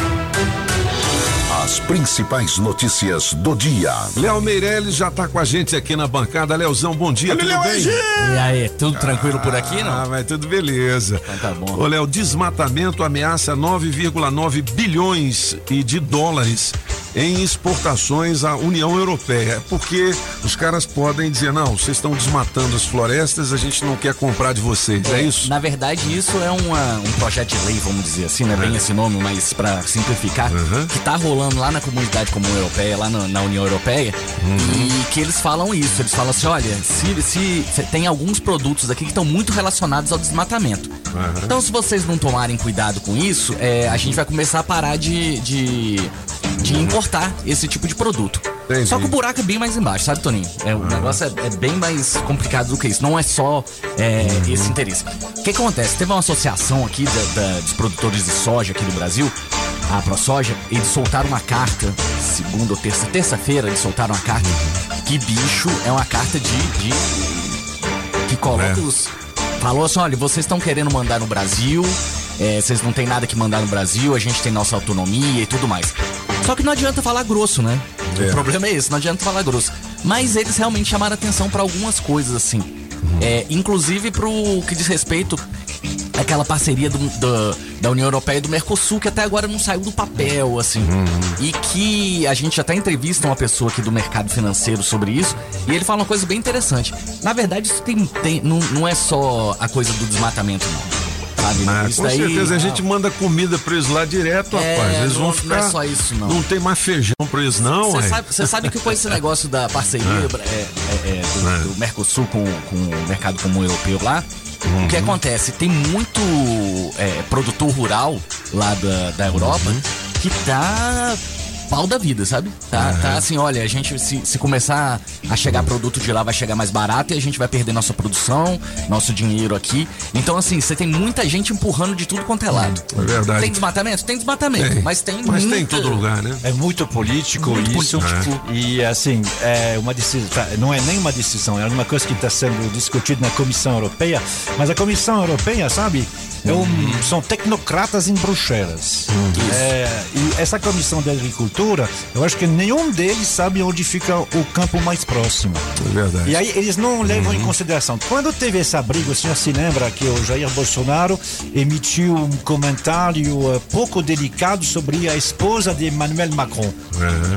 As principais notícias do dia. Léo Meirelles já tá com a gente aqui na bancada. Léozão, bom dia, tudo Léo, bem? E aí, tudo tranquilo por aqui, Ah, não? vai tudo beleza. Então tá bom. Ô, Léo, desmatamento ameaça 9,9 bilhões e de dólares em exportações à União Europeia. É Porque os caras podem dizer, não, vocês estão desmatando as florestas, a gente não quer comprar de vocês. É, isso? Na verdade, isso é uma- um projeto de lei, vamos dizer assim, não é bem esse nome, mas para simplificar, que tá rolando lá na comunidade comum europeia, lá na, na União Europeia, e que eles falam isso. Eles falam assim: olha, se, se, se tem alguns produtos aqui que estão muito relacionados ao desmatamento. Então, se vocês não tomarem cuidado com isso, é, a gente vai começar a parar de, de, de importar esse tipo de produto. Só que o buraco é bem mais embaixo, sabe, Toninho? É, o negócio é, é bem mais complicado do que isso. Não é só é, esse interesse. O que, que acontece? Teve uma associação aqui da- da- dos produtores de soja aqui do Brasil, a ProSoja, eles soltaram uma carta, segunda ou terça, terça-feira, eles soltaram uma carta. Que bicho é uma carta de. de que coloca os. Falou assim: olha, vocês estão querendo mandar no Brasil, é, vocês não tem nada que mandar no Brasil, a gente tem nossa autonomia e tudo mais. Só que não adianta falar grosso, né? É. O problema é esse, não adianta falar grosso. Mas eles realmente chamaram atenção pra algumas coisas, assim. É, inclusive pro que diz respeito àquela parceria do- do- da União Europeia e do Mercosul, que até agora não saiu do papel, assim. E que a gente até entrevista uma pessoa aqui do mercado financeiro sobre isso, e ele fala uma coisa bem interessante. Na verdade, isso tem, tem- não, não é só a coisa do desmatamento, não. Sabe? Ah, isso com daí- certeza, a gente manda comida pra eles lá direto, É, rapaz. Eles não- vão não ficar. é só isso, não. Não tem mais feijão pra eles, não, Você sabe, sabe que com esse negócio da parceria é, é, é, do, do Mercosul com, com o mercado comum europeu lá, o que acontece? Tem muito é, produtor rural lá da, da Europa que tá pau da vida, sabe? Tá, tá assim, olha, a gente se, se começar a chegar produto de lá vai chegar mais barato e a gente vai perder nossa produção, nosso dinheiro aqui. Então assim, você tem muita gente empurrando de tudo quanto é lado. É verdade. Tem desmatamento? Tem desmatamento, mas tem Mas tem em muita- todo lugar, né? É muito político Muito isso. político. E assim, é uma decisão, tá, não é nem uma decisão, é uma coisa que está sendo discutida na Comissão Europeia. Mas a Comissão Europeia, sabe, é um- são tecnocratas em Bruxelas. É, e essa Comissão da Agricultura, eu acho que nenhum deles sabe onde fica o campo mais próximo. É verdade. E aí eles não levam em consideração. Quando teve essa briga, o senhor se lembra que o Jair Bolsonaro emitiu um comentário eh, pouco delicado sobre a esposa de Emmanuel Macron,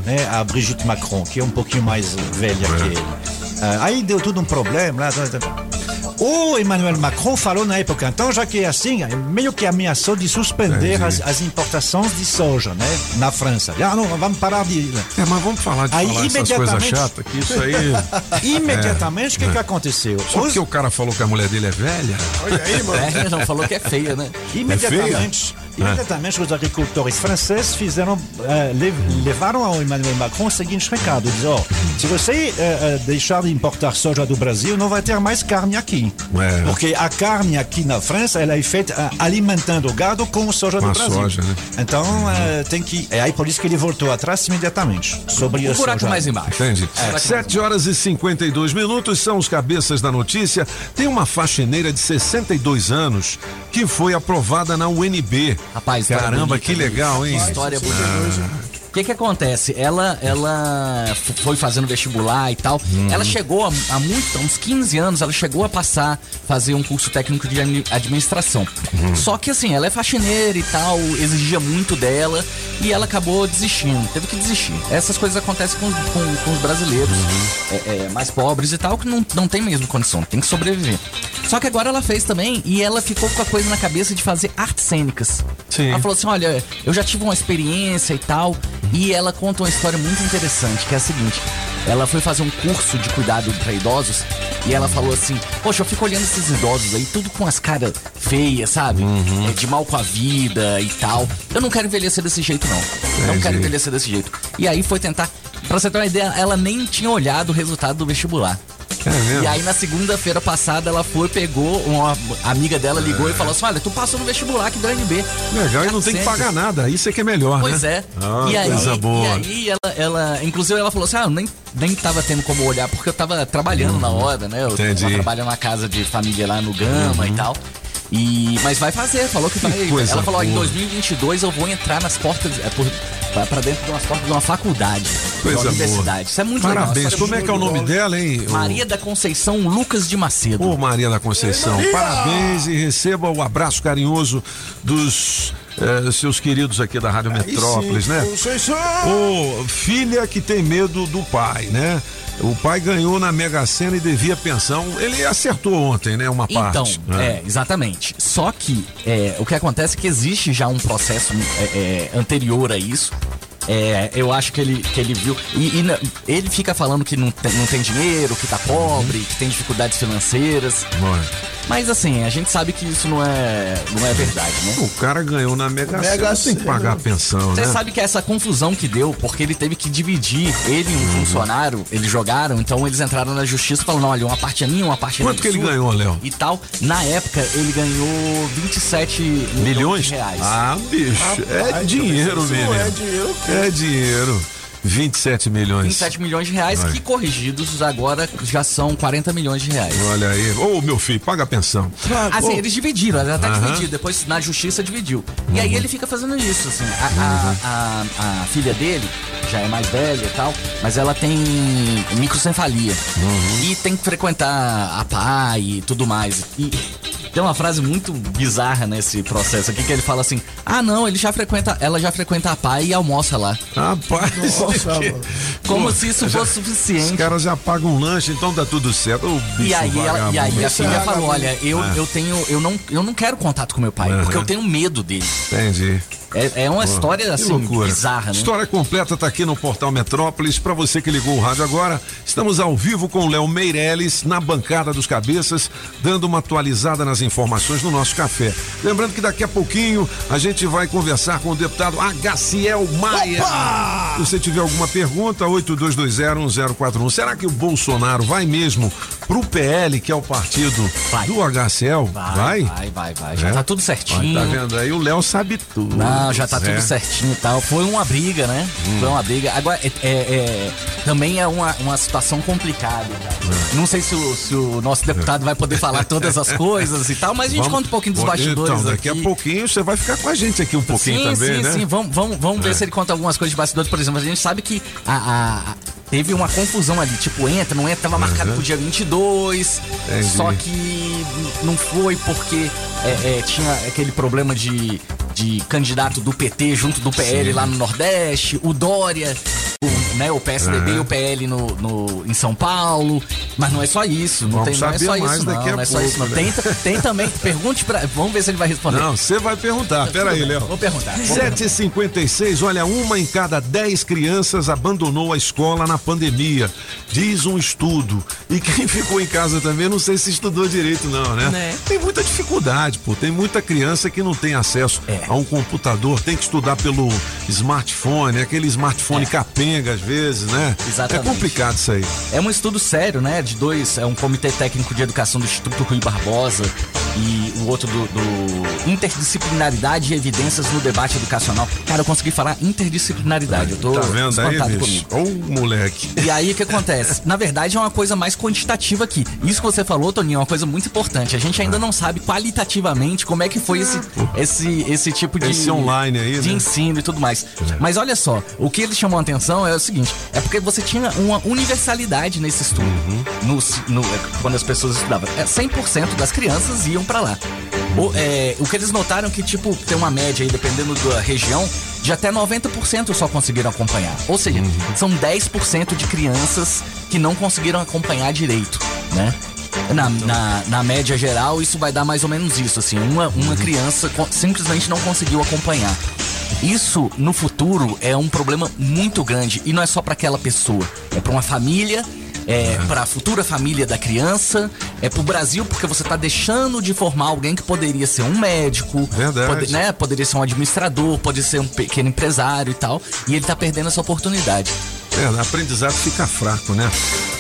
né, a Brigitte Macron, que é um pouquinho mais velha que ele. Ah, aí deu tudo um problema. Lá, tá, tá. O Emmanuel Macron falou na época, então, já que é assim, é meio que ameaçou de suspender as, as importações de soja, né? Na França. Ah, não, vamos parar de. É, mas vamos falar de Aí, falar essas coisas imediatamente- chatas, que isso aí. Imediatamente, o que, É. que aconteceu? Só Os- porque o cara falou que a mulher dele é velha? Olha aí, mano. É, não, falou que é feia, né? Imediatamente, feia? Imediatamente os agricultores franceses fizeram, lev- levaram ao Emmanuel Macron o seguinte recado: diz, ó, se você eh, eh, deixar de importar soja do Brasil, não vai ter mais carne aqui. É. Porque a carne aqui na França ela é feita eh, alimentando o gado com soja Com do a Brasil. soja, né? Então eh, tem que. É aí por isso que ele voltou atrás imediatamente sobre a soja. Entendi. É. 7 horas e 52 minutos são os cabeças da notícia. Tem uma faxineira de 62 anos que foi aprovada na UNB. Rapaz, Caramba, que né? legal, hein? História bonita. Ah, que que acontece? Ela, ela foi fazendo vestibular e tal. Uhum. Ela chegou a, a muito, há uns 15 anos, ela chegou a passar, fazer um curso técnico de admi- administração. Uhum. Só que assim, ela é faxineira e tal, exigia muito dela e ela acabou desistindo, teve que desistir. Essas coisas acontecem com, os- com- com os brasileiros Uhum. é, é, mais pobres e tal, que não, não tem mesmo condição, tem que sobreviver. Só que agora ela fez também e ela ficou com a coisa na cabeça de fazer artes cênicas. Sim. Ela falou assim: olha, eu já tive uma experiência e tal. E ela conta uma história muito interessante, que é a seguinte: ela foi fazer um curso de cuidado para idosos e ela falou assim: Poxa, eu fico olhando esses idosos aí, tudo com as caras feias, sabe? Uhum. É, de mal com a vida e tal. Eu não quero envelhecer desse jeito, não. Não Entendi. quero envelhecer desse jeito. E aí foi tentar. Pra você ter uma ideia, ela nem tinha olhado o resultado do vestibular. É? E aí na segunda-feira passada ela foi, pegou, uma amiga dela ligou e falou assim: Olha, tu passou no vestibular aqui do NB. Legal, e não tem que pagar nada. Isso é que é melhor, Pois né? é. Ah, e aí, coisa boa. E aí ela, ela, inclusive ela falou assim: ah, nem, nem tava tendo como olhar, porque eu tava trabalhando na hora, né? Eu Entendi. tava trabalhando na casa de família lá no Gama e tal. E, mas vai fazer, falou que vai. coisa ela falou: ó, em boa. 2022 eu vou entrar nas portas, é, por, pra- pra dentro de umas portas de uma faculdade, de Coisa uma universidade. Isso é muito legal. Parabéns. História Como é que é o nome legal. dela, hein? O- Maria da Conceição Lucas de Macedo. Ô, Maria da Conceição, parabéns e receba o abraço carinhoso dos eh, seus queridos aqui da Rádio Metrópolis, sim, né? Ô, filha que tem medo do pai, né? O pai ganhou na Mega Sena e devia pensão. Ele acertou ontem, né? Uma Então, parte. é, exatamente. Só que é, o que acontece é que existe já um processo é, é, anterior a isso. É, eu acho que ele, que ele viu. E, e ele fica falando que não tem, não tem dinheiro, que tá pobre, que tem dificuldades financeiras. Mas assim, a gente sabe que isso não é, não é verdade, né? O cara ganhou na Mega, Mega Sena, tem que pagar a pensão, Você né? sabe que essa confusão que deu, porque ele teve que dividir, ele e um funcionário, eles jogaram, então eles entraram na justiça falando, olha, uma parte é minha, uma parte é Quanto que ele ganhou, Léo? E tal. Na época, ele ganhou 27 milhões, Milhões? de reais. Ah, bicho, é Rapaz, dinheiro, isso não menino. é dinheiro, É dinheiro. 27 milhões. 27 milhões de reais, Vai. que corrigidos agora já são 40 milhões de reais. Olha aí. Ô, meu filho, paga a pensão. Assim, eles dividiram, eles até Aham. dividiram, depois na justiça dividiu. E aí ele fica fazendo isso, assim. A, a- a- a filha dele já é mais velha e tal, mas ela tem microcefalia. E tem que frequentar a pai e tudo mais. E tem uma frase muito bizarra nesse processo aqui que ele fala assim: Ah, não, ele já frequenta, ela já frequenta a pai e almoça lá. Rapaz, Nossa, mano. Como Pô, se isso já- fosse suficiente. Os caras já pagam um lanche, então tá tudo certo. Bicho E aí, ela, e aí a filha falou: Olha, eu, Ah. eu tenho. Eu não, eu não quero contato com meu pai, Aham. porque eu tenho medo dele. Entendi. É, é uma Pô, história que assim, bizarra, né? História completa tá aqui no Portal Metrópolis. Pra você que ligou o rádio agora, estamos ao vivo com o Léo Meirelles na bancada dos cabeças, dando uma atualizada nas informações no nosso café. Lembrando que daqui a pouquinho a gente vai conversar com o deputado Agaciel Maia. Se você tiver alguma pergunta, 82201041. Será que o Bolsonaro vai mesmo pro PL, que é o partido do HCL? Vai? Vai, vai, vai. Já É? tá tudo certinho. Ó, Tá vendo aí? O Léo sabe tudo. Não, já tá É. tudo certinho e tal. Foi uma briga, né? Hum. Foi uma briga. Agora, é, é- é- também é uma, uma situação complicada. cara. Não sei se o, se o nosso deputado vai poder falar todas as coisas e tal, mas a gente Vamos- conta um pouquinho dos bastidores Então, daqui aqui. a pouquinho você vai ficar com a gente aqui um pouquinho sim, também, sim, né? sim. Vamos, vamos, vamos ver É. se ele conta algumas coisas de bastidores. Por exemplo, a gente sabe que a- a- teve uma confusão ali. Tipo, entra, não entra. Tava marcado pro dia 22. Entendi. Só que não foi porque é, é, tinha aquele problema de, de candidato do PT junto do PL Sim. lá no Nordeste. O Dória. O, né, o PSDB e Aham. o PL no, no- em São Paulo. Mas não é só isso. Não, tem, não é só isso, não. Não é só pouco, isso, não. né? Tem, tem também. Pergunte pra. Vamos ver se ele vai responder. Não, você vai perguntar. Pera aí, Léo. Vou perguntar. vou perguntar. 7h56, olha, uma em cada 10 crianças abandonou a escola na pandemia, diz um estudo. E quem ficou em casa também, não sei se estudou direito, não, né? Né? Tem muita dificuldade, pô. Tem muita criança que não tem acesso É. a um computador, tem que estudar pelo smartphone, aquele smartphone capenga às vezes, né? É. Exatamente. É complicado isso aí. É um estudo sério, né? De dois. É um comitê técnico de educação do Instituto Rui Barbosa e o outro do, do Interdisciplinaridade e Evidências no Debate Educacional. Cara, eu consegui falar interdisciplinaridade. Eu tô tá vendo aí, bicho? comigo. Ô, moleque. E aí o que acontece? Na verdade é uma coisa mais quantitativa aqui. Isso que você falou, Toninho, é uma coisa muito importante. A gente ainda não sabe qualitativamente como é que foi esse, esse, esse tipo de. Esse online aí, De né? ensino e tudo mais. Mas olha só, o que eles chamam a atenção é o seguinte: é porque você tinha uma universalidade nesse estudo. Uhum. No- no- quando as pessoas estudavam. É, 100% das crianças iam pra lá. O, é, o que eles notaram que, tipo, tem uma média aí, dependendo da região, de até 90% só conseguiram acompanhar. Ou seja, Uhum. são 10% de crianças que não conseguiram acompanhar direito, né? Na, na, na média geral, isso vai dar mais ou menos isso, assim, uma, uma criança co- simplesmente não conseguiu acompanhar. Isso, no futuro, é um problema muito grande. E não é só para aquela pessoa. É para uma família, é para a futura família da criança, é pro Brasil, porque você tá deixando de formar alguém que poderia ser um médico, pode- né? Poderia ser um administrador, pode ser um pequeno empresário e tal. E ele tá perdendo essa oportunidade. É, o aprendizado fica fraco, né?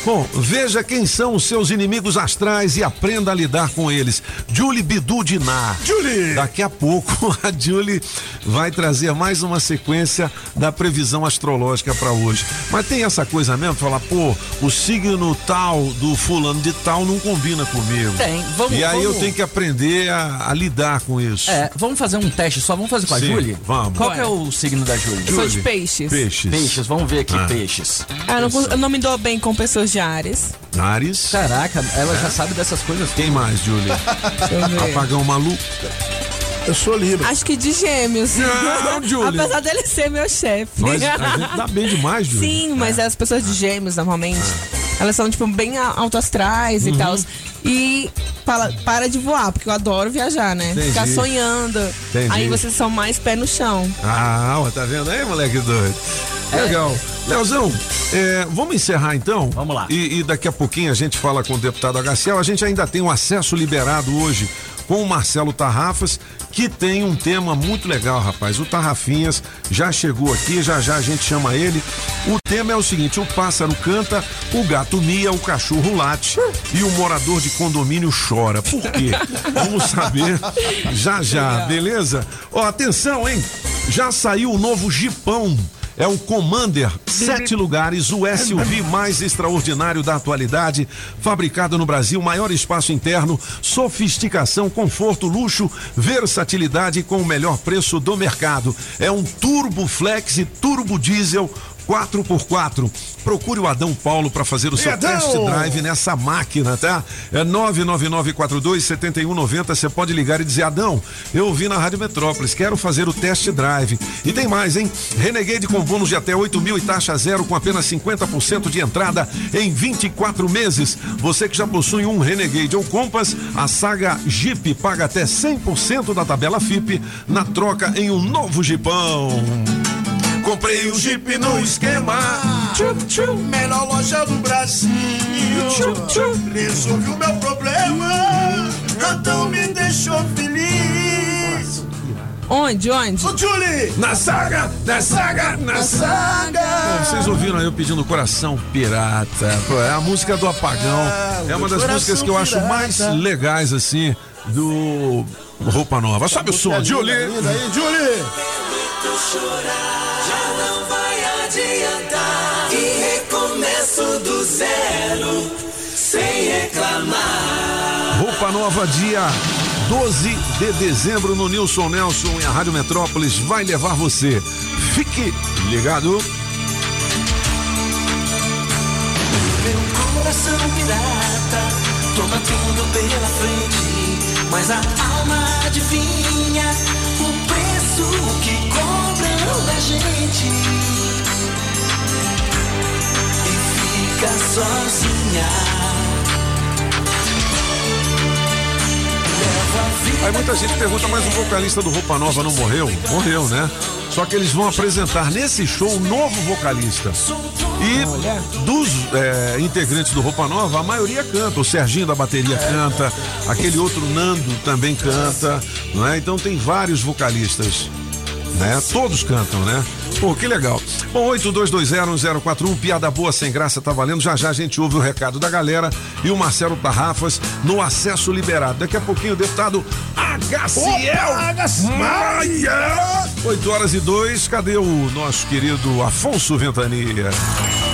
Bom, veja quem são os seus inimigos astrais e aprenda a lidar com eles. Julie Bidu Dinar. Julie! Daqui a pouco a Julie vai trazer mais uma sequência da previsão astrológica para hoje. Mas tem essa coisa mesmo, falar, pô, o signo tal do fulano de tal não combina comigo. Tem, vamos- E aí eu vamos- tenho que aprender a, a lidar com isso. É, vamos fazer um teste só, vamos fazer com a Sim, Júlia? vamos. Qual que é o signo da Júlia? Eu sou de peixes. Peixes. Peixes, vamos ver aqui, Ah. peixes. Ah, eu não, eu não me dou bem com pessoas de Ares. Ares. Caraca, ela É. já sabe dessas coisas. Quem mais, ver. Apagão maluco. Eu sou Libra. Acho que de gêmeos. Não, Julie. Apesar dele ser meu chefe. Mas a gente dá bem demais, Julie. Sim, mas as pessoas de gêmeos, normalmente, elas são, tipo, bem a- autoastrais Uhum. e tal. E fala, para de voar, porque eu adoro viajar, né? Entendi. Ficar sonhando. Entendi. Aí vocês são mais pé no chão. Ah, tá vendo aí, moleque doido? Legal. Leozão, é, vamos encerrar então? Vamos lá. E, e daqui a pouquinho a gente fala com o deputado Agaciel. A gente ainda tem um acesso liberado hoje com o Marcelo Tarrafas, que tem um tema muito legal, rapaz. O Tarrafinhas já chegou aqui, já já a gente chama ele. O tema é o seguinte: o pássaro canta, o gato mia, o cachorro late e o morador de condomínio chora. Por quê? Vamos saber já já, beleza? Ó, atenção, hein? Já saiu o novo Jipão. É o Commander, sete lugares, o SUV mais extraordinário da atualidade, fabricado no Brasil, maior espaço interno, sofisticação, conforto, luxo, versatilidade com o melhor preço do mercado. É um Turbo Flex e Turbo Diesel 4x4. Procure o Adão Paulo para fazer o seu Adão! test drive nessa máquina, tá? É 999427190. Você pode ligar e dizer: Adão, eu ouvi na Rádio Metrópolis, quero fazer o test drive. E tem mais, hein? Renegade com bônus de até 8 mil e taxa zero com apenas 50% de entrada em 24 meses. Você que já possui um Renegade ou Compass, a saga Jeep paga até 100% da tabela FIP na troca em um novo Jeepão. Comprei o Jeep no esquema. Tchup, tchup, melhor loja do Brasil. Tchup, tchup, resolvi o meu problema. Então me deixou feliz. Onde, onde? Ô, Julie! Na saga, na saga, na saga. Vocês ouviram aí eu pedindo Coração Pirata? É a música do Apagão. É uma das músicas que eu acho mais legais, assim, do Roupa Nova. Sobe o som, Julie. Aí, Julie! Já zero, sem reclamar. Roupa Nova, dia 12 de dezembro no Nilson Nelson e a Rádio Metrópolis vai levar você. Fique ligado. Meu coração pirata toma tudo pela frente, mas a alma adivinha o preço que cobram da gente fica sozinha. Aí muita gente pergunta, mas o vocalista do Roupa Nova não morreu? Morreu, né? Só que eles vão apresentar nesse show um novo vocalista. E dos é, integrantes do Roupa Nova, a maioria canta. O Serginho da bateria canta, aquele outro Nando também canta, não é? Então tem vários vocalistas, né? Todos cantam, né? Pô, que legal. Bom, 82201041, piada boa sem graça tá valendo. Já já a gente ouve o recado da galera e o Marcelo Tarrafas no acesso liberado. Daqui a pouquinho o deputado Agaciel! Maia. 8 horas e 2, cadê o nosso querido Afonso Ventania?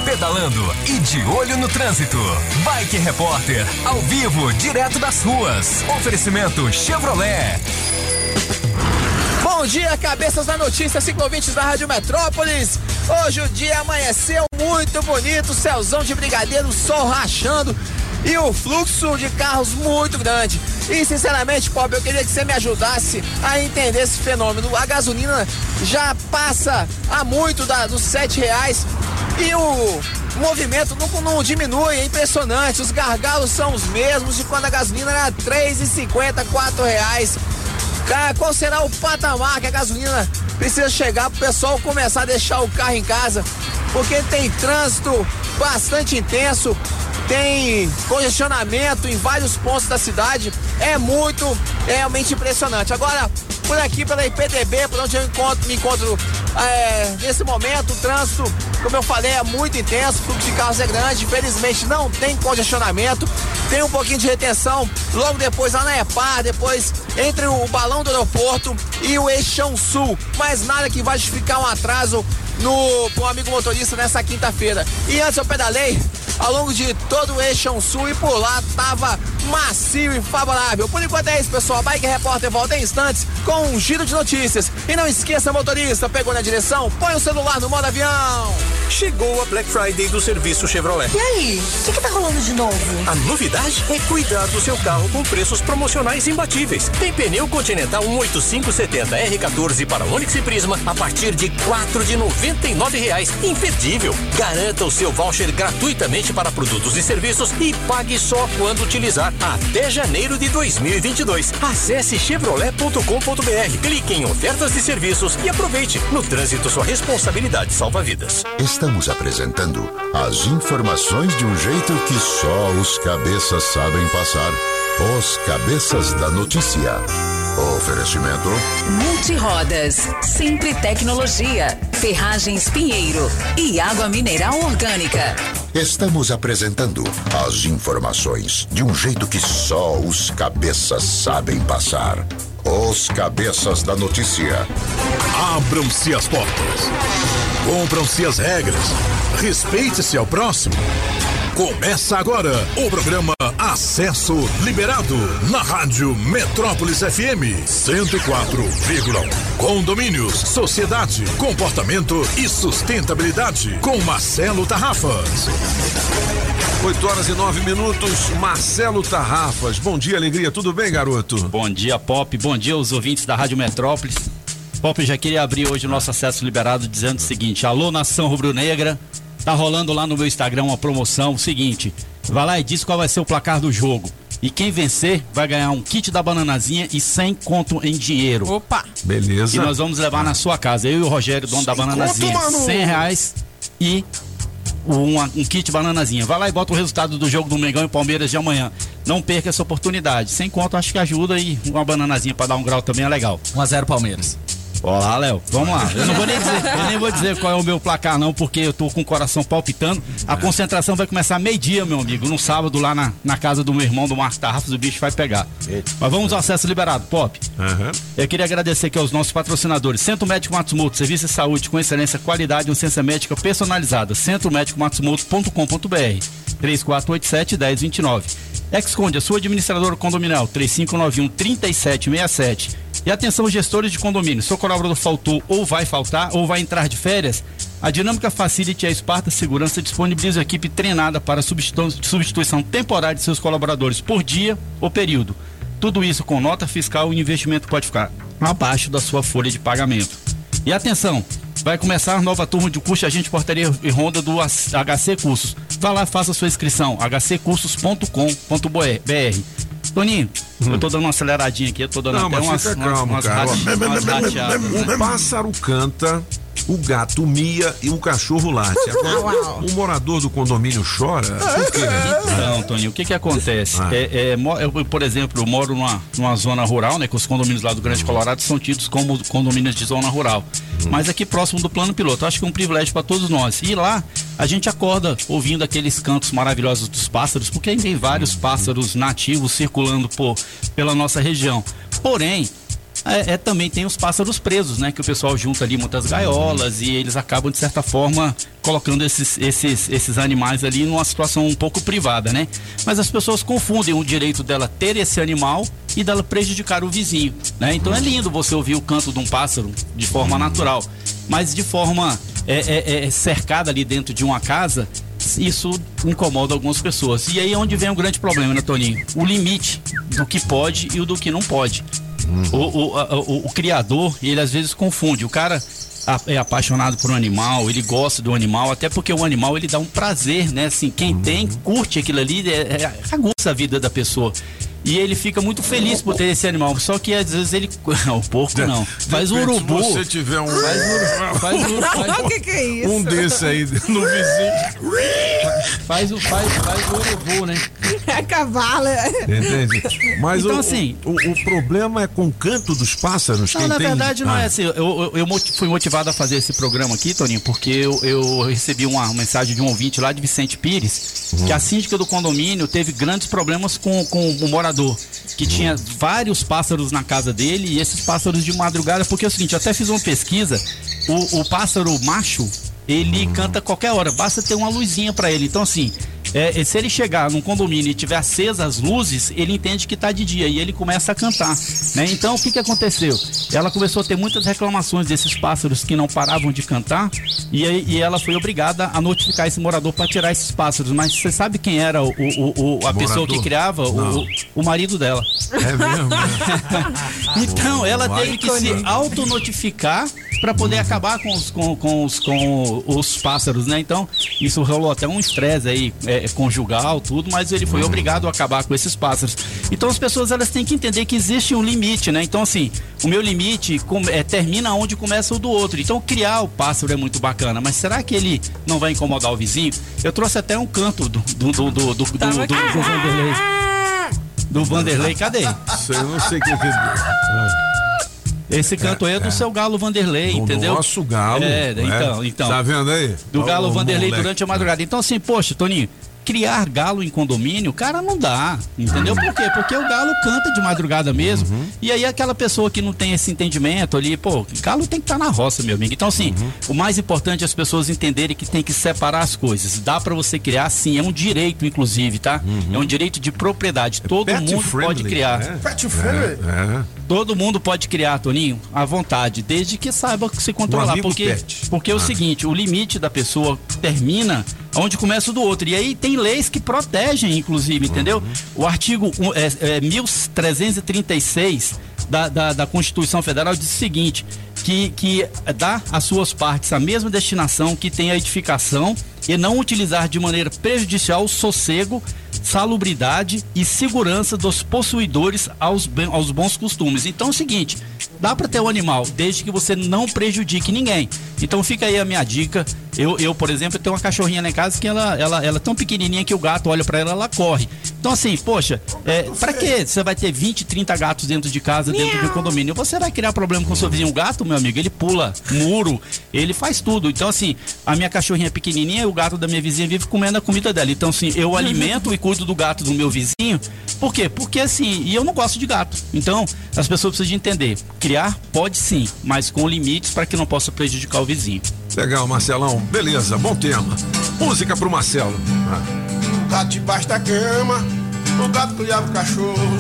Pedalando e de olho no trânsito. Bike Repórter, ao vivo, direto das ruas. Oferecimento Chevrolet. Bom dia, cabeças da notícia, ciclovintes da Rádio Metrópolis. Hoje o dia amanheceu muito bonito, céuzão de brigadeiro, sol rachando e o fluxo de carros muito grande. E sinceramente, Bob, eu queria que você me ajudasse a entender esse fenômeno. A gasolina já passa há muito da, dos sete reais e o movimento não, não diminui, é impressionante. Os gargalos são os mesmos de quando a gasolina era R$ 3,50, R$ reais. Qual será o patamar que a gasolina precisa chegar pro pessoal começar a deixar o carro em casa? Porque tem trânsito bastante intenso, tem congestionamento em vários pontos da cidade. É muito, realmente impressionante. Agora, por aqui pela IPDB, por onde eu encontro, me encontro é, nesse momento, o trânsito, como eu falei, é muito intenso, o fluxo de carros é grande, infelizmente não tem congestionamento, tem um pouquinho de retenção logo depois lá na EPAR, depois entre o balão do aeroporto e o Eixão Sul, mas nada que vai justificar um atraso no pro amigo motorista nessa quinta-feira. E antes eu pedalei ao longo de todo o eixo sul e por lá tava macio e favorável. Por enquanto é isso, pessoal. Bike Repórter volta em instantes com um giro de notícias. E não esqueça, motorista, pegou na direção, põe o celular no modo avião. Chegou a Black Friday do serviço Chevrolet. E aí, o que, que tá rolando de novo? A novidade é cuidar do seu carro com preços promocionais imbatíveis. Tem pneu Continental 18570 R14 para Onix e Prisma a partir de quatro de noventa e nove reais. Imperdível. Garanta o seu voucher gratuitamente para produtos e serviços e pague só quando utilizar até janeiro de 2022. Acesse chevrolet.com.br, clique em ofertas e serviços e aproveite. No trânsito, sua responsabilidade salva vidas. Estamos apresentando as informações de um jeito que só os cabeças sabem passar. Os cabeças da notícia. Oferecimento. Multirodas, Sempre Tecnologia, Ferragens Pinheiro e Água Mineral Orgânica. Estamos apresentando as informações de um jeito que só os cabeças sabem passar. Os cabeças da notícia. Abram-se as portas. Cumpram-se as regras. Respeite-se ao próximo. Começa agora o programa Acesso Liberado na Rádio Metrópolis FM 104,1. Condomínios, sociedade, comportamento e sustentabilidade com Marcelo Tarrafas. 8 horas e 9 minutos, Marcelo Tarrafas. Bom dia, alegria. Tudo bem, garoto? Bom dia, Pop. Bom dia aos ouvintes da Rádio Metrópolis. Pop, já queria abrir hoje o nosso acesso liberado dizendo o seguinte: Alô, nação rubro-negra. Tá rolando lá no meu Instagram uma promoção. O seguinte: vai lá e diz qual vai ser o placar do jogo. E quem vencer vai ganhar um kit da bananazinha e 100 conto em dinheiro. Opa! Beleza. E nós vamos levar na sua casa. Eu e o Rogério, dono da bananazinha. conto, mano! 100 reais e um, um kit bananazinha. Vai lá e bota o resultado do jogo do Mengão e Palmeiras de amanhã. Não perca essa oportunidade. Sem conto, acho que ajuda e uma bananazinha pra dar um grau também é legal. 1x0 Palmeiras. Olá, Léo. Vamos lá. Eu não vou nem dizer, eu nem vou dizer qual é o meu placar, não, porque eu tô com o coração palpitando. A concentração vai começar meio-dia, meu amigo. No sábado, lá na, na casa do meu irmão, do Marcos Tarrafas, o bicho vai pegar. Mas vamos ao acesso liberado, Pop. Eu queria agradecer aqui aos nossos patrocinadores. Centro Médico Matsumoto, serviço de saúde com excelência, qualidade e licença médica personalizada. Centro Médico Matsumoto.com.br 3487-1029. Exconde, a sua administradora condominial, 3591-3767. E atenção, gestores de condomínio, seu colaborador faltou ou vai faltar ou vai entrar de férias, a Dinâmica Facility e a Esparta Segurança disponibilizam equipe treinada para substitu substituição temporária de seus colaboradores por dia ou período. Tudo isso com nota fiscal e o investimento pode ficar abaixo da sua folha de pagamento. E atenção, vai começar a nova turma de curso agente portaria e ronda do HC Cursos. Vá lá, faça sua inscrição, hccursos.com.br. Toninho, eu tô dando uma aceleradinha aqui, eu tô dando Não, até mas umas, calmo, umas, cara. umas né? O pássaro canta, o gato mia e o cachorro late. Agora, o morador do condomínio chora. Por quê? Então, Toninho, o que que acontece? É, é, mo- eu, por exemplo, eu moro numa, numa zona rural, né? Que os condomínios lá do Grande Colorado são tidos como condomínios de zona rural. Mas aqui próximo do plano piloto, acho que é um privilégio para todos nós. E lá a gente acorda ouvindo aqueles cantos maravilhosos dos pássaros, porque tem vários pássaros nativos circulando por, pela nossa região. Porém, é, é, também tem os pássaros presos, né? Que o pessoal junta ali muitas gaiolas e eles acabam, de certa forma, colocando esses, esses, esses animais ali numa situação um pouco privada, né? Mas as pessoas confundem o direito dela ter esse animal e dela prejudicar o vizinho, né? Então é lindo você ouvir o canto de um pássaro de forma natural, mas de forma é, é, é, cercada ali dentro de uma casa, isso incomoda algumas pessoas. E aí é onde vem o grande problema, né, Toninho? O limite do que pode e o do que não pode. O, o, a- o- o criador, ele às vezes confunde. O cara é apaixonado por um animal, ele gosta do animal, até porque o animal ele dá um prazer, né? Assim, quem tem, curte aquilo ali, é, é, aguça a vida da pessoa. E ele fica muito feliz por ter esse animal. Só que às vezes ele. o porco não. Faz o Depende, urubu. Se você tiver um. Faz o, faz o, faz O que que é isso? Um desse aí no vizinho. Faz o, faz, faz o urubu, né? É cavalo. Entende? Mas Então, o, assim- o, o problema é com o canto dos pássaros. Não, quem na tem- verdade não Ah. é assim. Eu, eu, eu fui motivado a fazer esse programa aqui, Toninho, porque eu, eu recebi uma mensagem de um ouvinte lá de Vicente Pires, que a síndica do condomínio teve grandes problemas com, com o morador, que tinha vários pássaros na casa dele e esses pássaros de madrugada, porque é o seguinte, eu até fiz uma pesquisa, o, o pássaro macho, ele canta qualquer hora, basta ter uma luzinha pra ele. Então, assim, é, se ele chegar num condomínio e tiver acesas as luzes, ele entende que tá de dia e ele começa a cantar, né? Então o que que aconteceu? Ela começou a ter muitas reclamações desses pássaros que não paravam de cantar e, e ela foi obrigada a notificar esse morador para tirar esses pássaros. Mas você sabe quem era o, o- o- a pessoa que Morador? criava? O, o marido dela. É mesmo? Então, ela teve que se autonotificar para poder acabar com os, com, com os, com os pássaros, né? Então, isso rolou até um estresse aí, é, conjugal, tudo, mas ele foi obrigado a acabar com esses pássaros. Então, as pessoas elas têm que entender que existe um limite, né? Então, assim, o meu limite é, termina onde começa o do outro. Então, criar o pássaro é muito bacana, mas será que ele não vai incomodar o vizinho? Eu trouxe até um canto do, do, do, do, do, do, do, do Vanderlei. Do Vanderlei, cadê? Eu não sei o que que. Esse canto aí é do seu galo Vanderlei, Do entendeu? nosso galo, É, né? então, então. Tá vendo aí? Do galo Vanderlei moleque. durante a madrugada. Então, assim, poxa, Toninho, criar galo em condomínio, cara, não dá. Entendeu? Por quê? Porque o galo canta de madrugada mesmo. Uhum. E aí aquela pessoa que não tem esse entendimento ali, pô, galo tem que estar na roça, meu amigo. Então, assim, Uhum. o mais importante é as pessoas entenderem que tem que separar as coisas. Dá pra você criar, sim, é um direito, inclusive, tá? É um direito de propriedade. Todo Uhum. pet mundo pode friendly, criar. né? Pet friendly? É. Todo mundo pode criar, Toninho, à vontade, desde que saiba se controlar. porque porque é o Ah. seguinte, o limite da pessoa termina onde começa o do outro. E aí tem leis que protegem, inclusive, entendeu? O artigo é, é, 1336 da, da, da Constituição Federal diz o seguinte: que, que dá às suas partes a mesma destinação que tem a edificação e não utilizar de maneira prejudicial o sossego, salubridade e segurança dos possuidores aos, aos bons costumes. Então é o seguinte, dá para ter um animal, desde que você não prejudique ninguém. Então fica aí a minha dica. Eu, eu por exemplo, tenho uma cachorrinha lá em casa que ela, ela, ela é tão pequenininha que o gato olha para ela, ela corre. Então assim, poxa, é, para que você vai ter 20, 30 gatos dentro de casa, dentro de um condomínio? Você vai criar problema com o seu vizinho. O gato, meu amigo, ele pula muro, ele faz tudo. Então assim, a minha cachorrinha é pequenininha e o gato da minha vizinha vive comendo a comida dela. Então assim, eu alimento e cuido do gato do meu vizinho. Por quê? Porque assim, e eu não gosto de gato. Então, as pessoas precisam de entender. Criar pode sim, mas com limites para que não possa prejudicar o vizinho. Legal, Marcelão. Beleza, bom tema. Música pro Marcelo. Ah. O gato debaixo da cama, o gato criava o cachorro.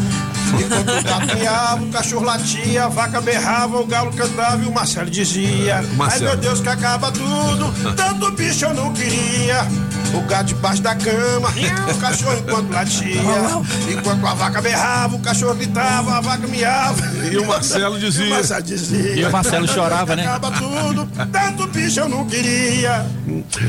Enquanto o gato miava, o cachorro latia, a vaca berrava, o galo cantava e o Marcelo dizia: Ai Marcelo. meu Deus, que acaba tudo, tanto bicho eu não queria. O gato debaixo da cama, o cachorro enquanto latia. Enquanto a vaca berrava, o cachorro gritava, a vaca miava. E o Marcelo dizia. E o Marcelo dizia. E o Marcelo chorava, né? Acaba tudo, tanto bicho eu não queria.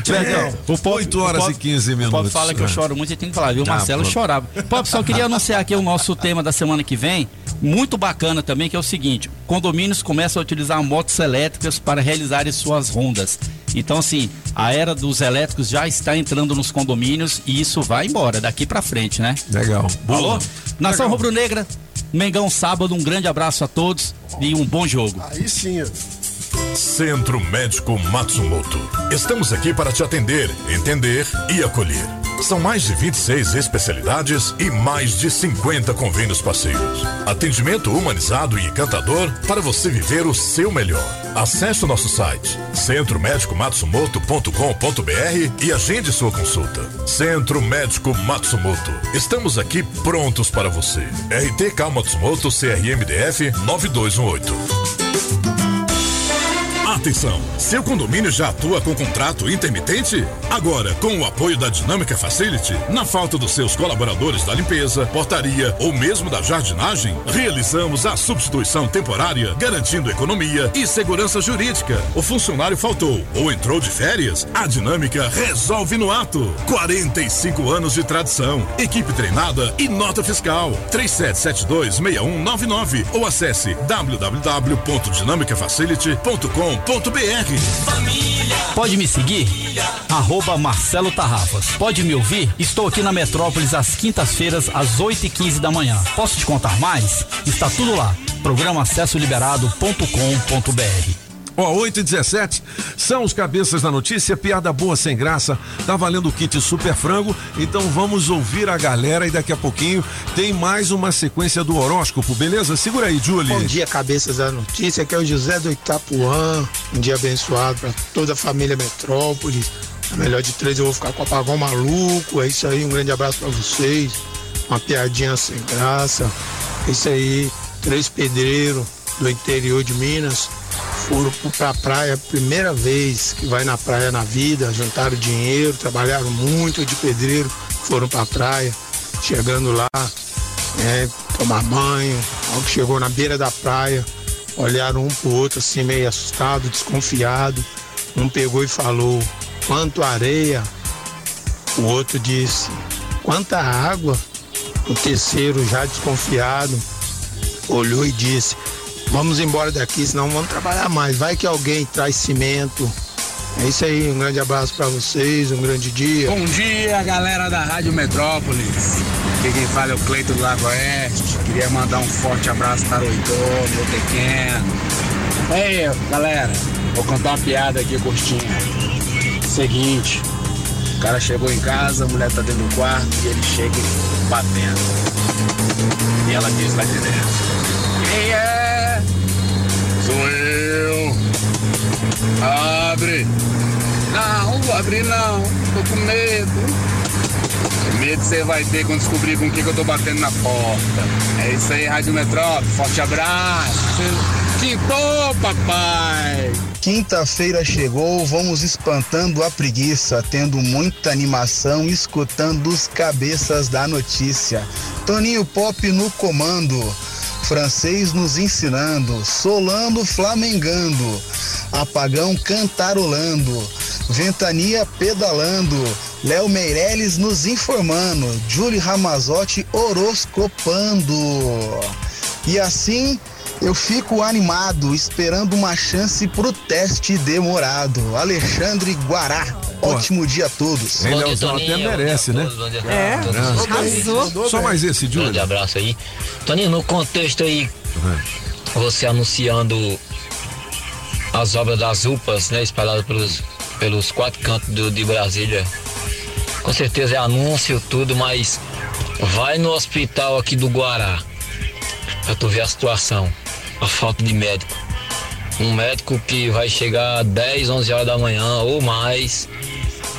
Legal. O Pop, 8 horas o Pop- e 15 O Pop minutos. fala que eu É. choro muito e tem que falar, viu? O Ah, Marcelo pronto. chorava. Pop, só queria anunciar aqui o nosso tema da semana que vem. Muito bacana também, que é o seguinte: condomínios começam a utilizar motos elétricas para realizarem suas rondas. Então, assim, a era dos elétricos já está entrando nos condomínios e isso vai embora daqui pra frente, né? Legal. Alô? Nação Rubro-Negra, Mengão sábado, um grande abraço a todos e um bom jogo. Aí sim, ó. Centro Médico Matsumoto. Estamos aqui para te atender, entender e acolher. São mais de 26 especialidades e mais de 50 convênios parceiros. Atendimento humanizado e encantador para você viver o seu melhor. Acesse o nosso site centromédicomatsumoto.com.br e agende sua consulta. Centro Médico Matsumoto. Estamos aqui prontos para você. RTK Matsumoto CRMDF 9218. Atenção! Seu condomínio já atua com contrato intermitente? Agora, com o apoio da Dinâmica Facility, na falta dos seus colaboradores da limpeza, portaria ou mesmo da jardinagem, realizamos a substituição temporária, garantindo economia e segurança jurídica. O funcionário faltou ou entrou de férias? A Dinâmica resolve no ato. 45 anos de tradição, equipe treinada e nota fiscal. 37726199 ou acesse www.dinamicafacility.com.br. Pode me seguir? Arroba Marcelo Tarrafas. Pode me ouvir? Estou aqui na Metrópolis às quintas-feiras, às 8 e 15 da manhã. Posso te contar mais? Está tudo lá. Programa acessoliberado.com.br. Ó, 8 e 17 são os cabeças da notícia, piada boa sem graça. Tá valendo o kit super frango, então vamos ouvir a galera e daqui a pouquinho tem mais uma sequência do horóscopo, beleza? Segura aí, Julie. Bom dia, cabeças da notícia. Aqui é o José do Itapuã. Um dia abençoado para toda a família Metrópolis. A melhor de três eu vou ficar com o apagão maluco. É isso aí, um grande abraço pra vocês. Uma piadinha sem graça. É isso aí, três pedreiros do interior de Minas foram pro- pra praia, primeira vez que vai na praia na vida, juntaram dinheiro, trabalharam muito de pedreiro, foram pra praia, chegando lá, é, tomar banho, logo que chegou na beira da praia, olharam um pro outro assim, meio assustado, desconfiado. Um pegou e falou, quanto areia? O outro disse, quanta água? O terceiro, já desconfiado, olhou e disse, vamos embora daqui, senão não vamos trabalhar mais. Vai que alguém traz cimento. É isso aí, um grande abraço pra vocês, um grande dia. Bom dia, galera da Rádio Metrópolis. Aqui quem fala é o Cleito do Lago Oeste. Queria mandar um forte abraço para o Heitor, meu pequeno. Ei, galera, vou contar uma piada aqui curtinha. Seguinte, o cara chegou em casa, a mulher tá dentro do quarto e ele chega batendo. E ela diz lá de dentro: Quem é? Sou eu. Abre. Não, vou abrir não. Tô com medo. Medo você vai ter quando descobrir com o que, que eu tô batendo na porta. É isso aí, Rádio Metrópole. Forte abraço. Quintou, papai. Quinta-feira chegou, vamos espantando a preguiça, tendo muita animação, escutando os cabeças da notícia. Toninho Pop no comando, francês nos ensinando, Solano flamengando, apagão cantarolando, ventania pedalando, Léo Meirelles nos informando, Julie Ramazotti horoscopando. E assim eu fico animado, esperando uma chance pro teste demorado. Alexandre Guará, ótimo dia a todos. Hein, Leozão, até merece, né? É, arrasou. Só mais esse, Júlio. Grande abraço aí. Toninho, no contexto aí, você anunciando as obras das UPAs, né, espalhadas pelos, pelos quatro cantos do- de Brasília. Com certeza é anúncio, tudo, mas vai no hospital aqui do Guará pra tu ver a situação, a falta de médico. Um médico que vai chegar 10, 11 horas da manhã ou mais,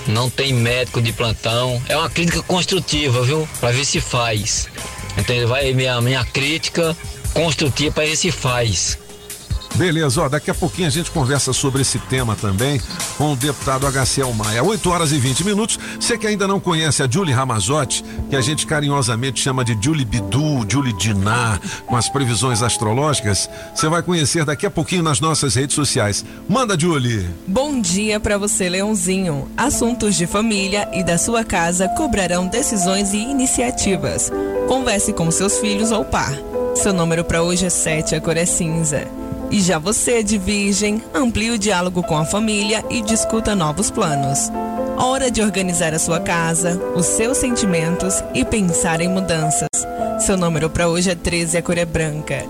não tem médico de plantão. É uma crítica construtiva, viu? Pra ver se faz. Entendeu? Vai minha, minha crítica construtiva pra ver se faz. Beleza, ó, daqui a pouquinho a gente conversa sobre esse tema também com o deputado HCL Maia. 8 horas e 20 minutos. Você que ainda não conhece a Julie Ramazotti, que a gente carinhosamente chama de Julie Bidu, Julie Dinar, com as previsões astrológicas, você vai conhecer daqui a pouquinho nas nossas redes sociais. Manda, Julie! Bom dia para você, Leãozinho. Assuntos de família e da sua casa cobrarão decisões e iniciativas. Converse com seus filhos ou par. Seu número para hoje é 7, a cor é cinza. E já você, de virgem, amplie o diálogo com a família e discuta novos planos. Hora de organizar a sua casa, os seus sentimentos e pensar em mudanças. Seu número para hoje é 13, a cor é branca.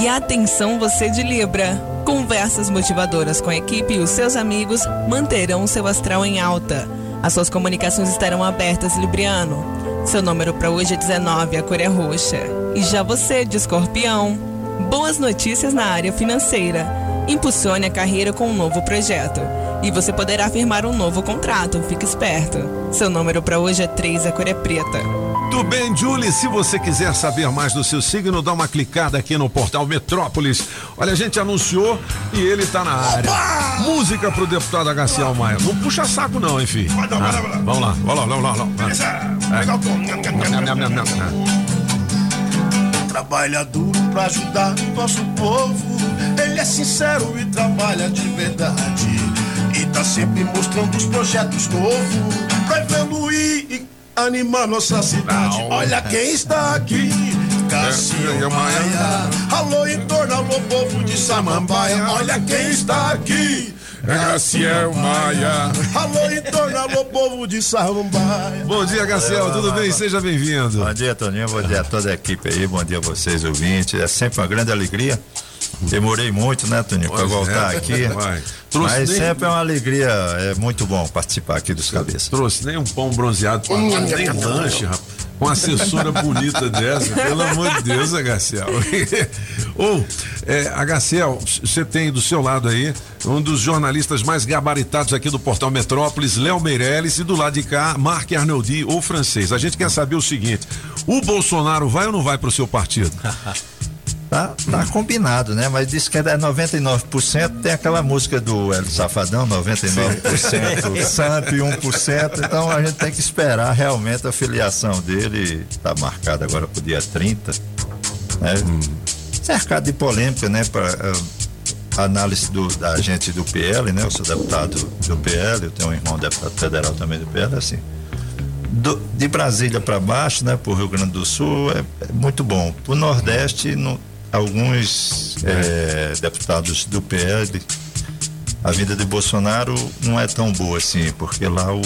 E atenção você de Libra. Conversas motivadoras com a equipe e os seus amigos manterão seu astral em alta. As suas comunicações estarão abertas, Libriano. Seu número para hoje é 19, a cor é roxa. E já você, de Escorpião. Boas notícias na área financeira. Impulsione a carreira com um novo projeto. E você poderá firmar um novo contrato, fique esperto. Seu número para hoje é 3, a cor é preta. Tudo bem, Julie? Se você quiser saber mais do seu signo, dá uma clicada aqui no portal Metrópolis. Olha, a gente anunciou e ele tá na área. Música pro deputado HCL Maia. Não puxa saco não, hein, filho? Ah, vamos lá, vamos lá, vamos lá. Vamos lá. Legal, tom. Nham, pra ajudar nosso povo. Ele é sincero e trabalha de verdade. E tá sempre mostrando os projetos novos pra evoluir e animar nossa cidade. Olha quem está aqui. Cassiano Maia. Alô, em torno, alô, povo de Samambaia. Olha quem está aqui. Gaciel Maia. Alô, em torno, alô, povo de Samambaia. Bom dia, Gaciel, tudo bem? Seja bem-vindo. Bom dia, Toninho. Bom dia a toda a equipe aí. Bom dia a vocês, ouvintes. É sempre uma grande alegria. Demorei muito, né, Toninho, para Pois voltar é, aqui. vai. Trouxe Mas nem- sempre é uma alegria, é muito bom participar aqui dos cabeças. Trouxe nem um pão bronzeado pra Hum, nem hum, lanche, rapaz. Uma assessora bonita dessa, pelo amor de Deus, Agaciel. Ou, é, Agaciel, você tem do seu lado aí um dos jornalistas mais gabaritados aqui do Portal Metrópolis, Léo Meirelles, e do lado de cá, Marc Arnoldi, ou francês. A gente quer saber o seguinte: o Bolsonaro vai ou não vai pro seu partido? Tá, tá combinado, né? Mas diz que é 99%, tem aquela música do El Safadão, 99% santo e 1%. Então a gente tem que esperar realmente a filiação dele. Tá marcada agora pro dia 30. Né? Cercado de polêmica, né? Para análise do, da gente do PL, né? Eu sou deputado do PL, eu tenho um irmão deputado federal também do PL, assim. Do, de Brasília para baixo, né, para o Rio Grande do Sul, é, é muito bom. Para o Nordeste, no, alguns é, deputados do PL, a vida de Bolsonaro não é tão boa assim, porque lá o,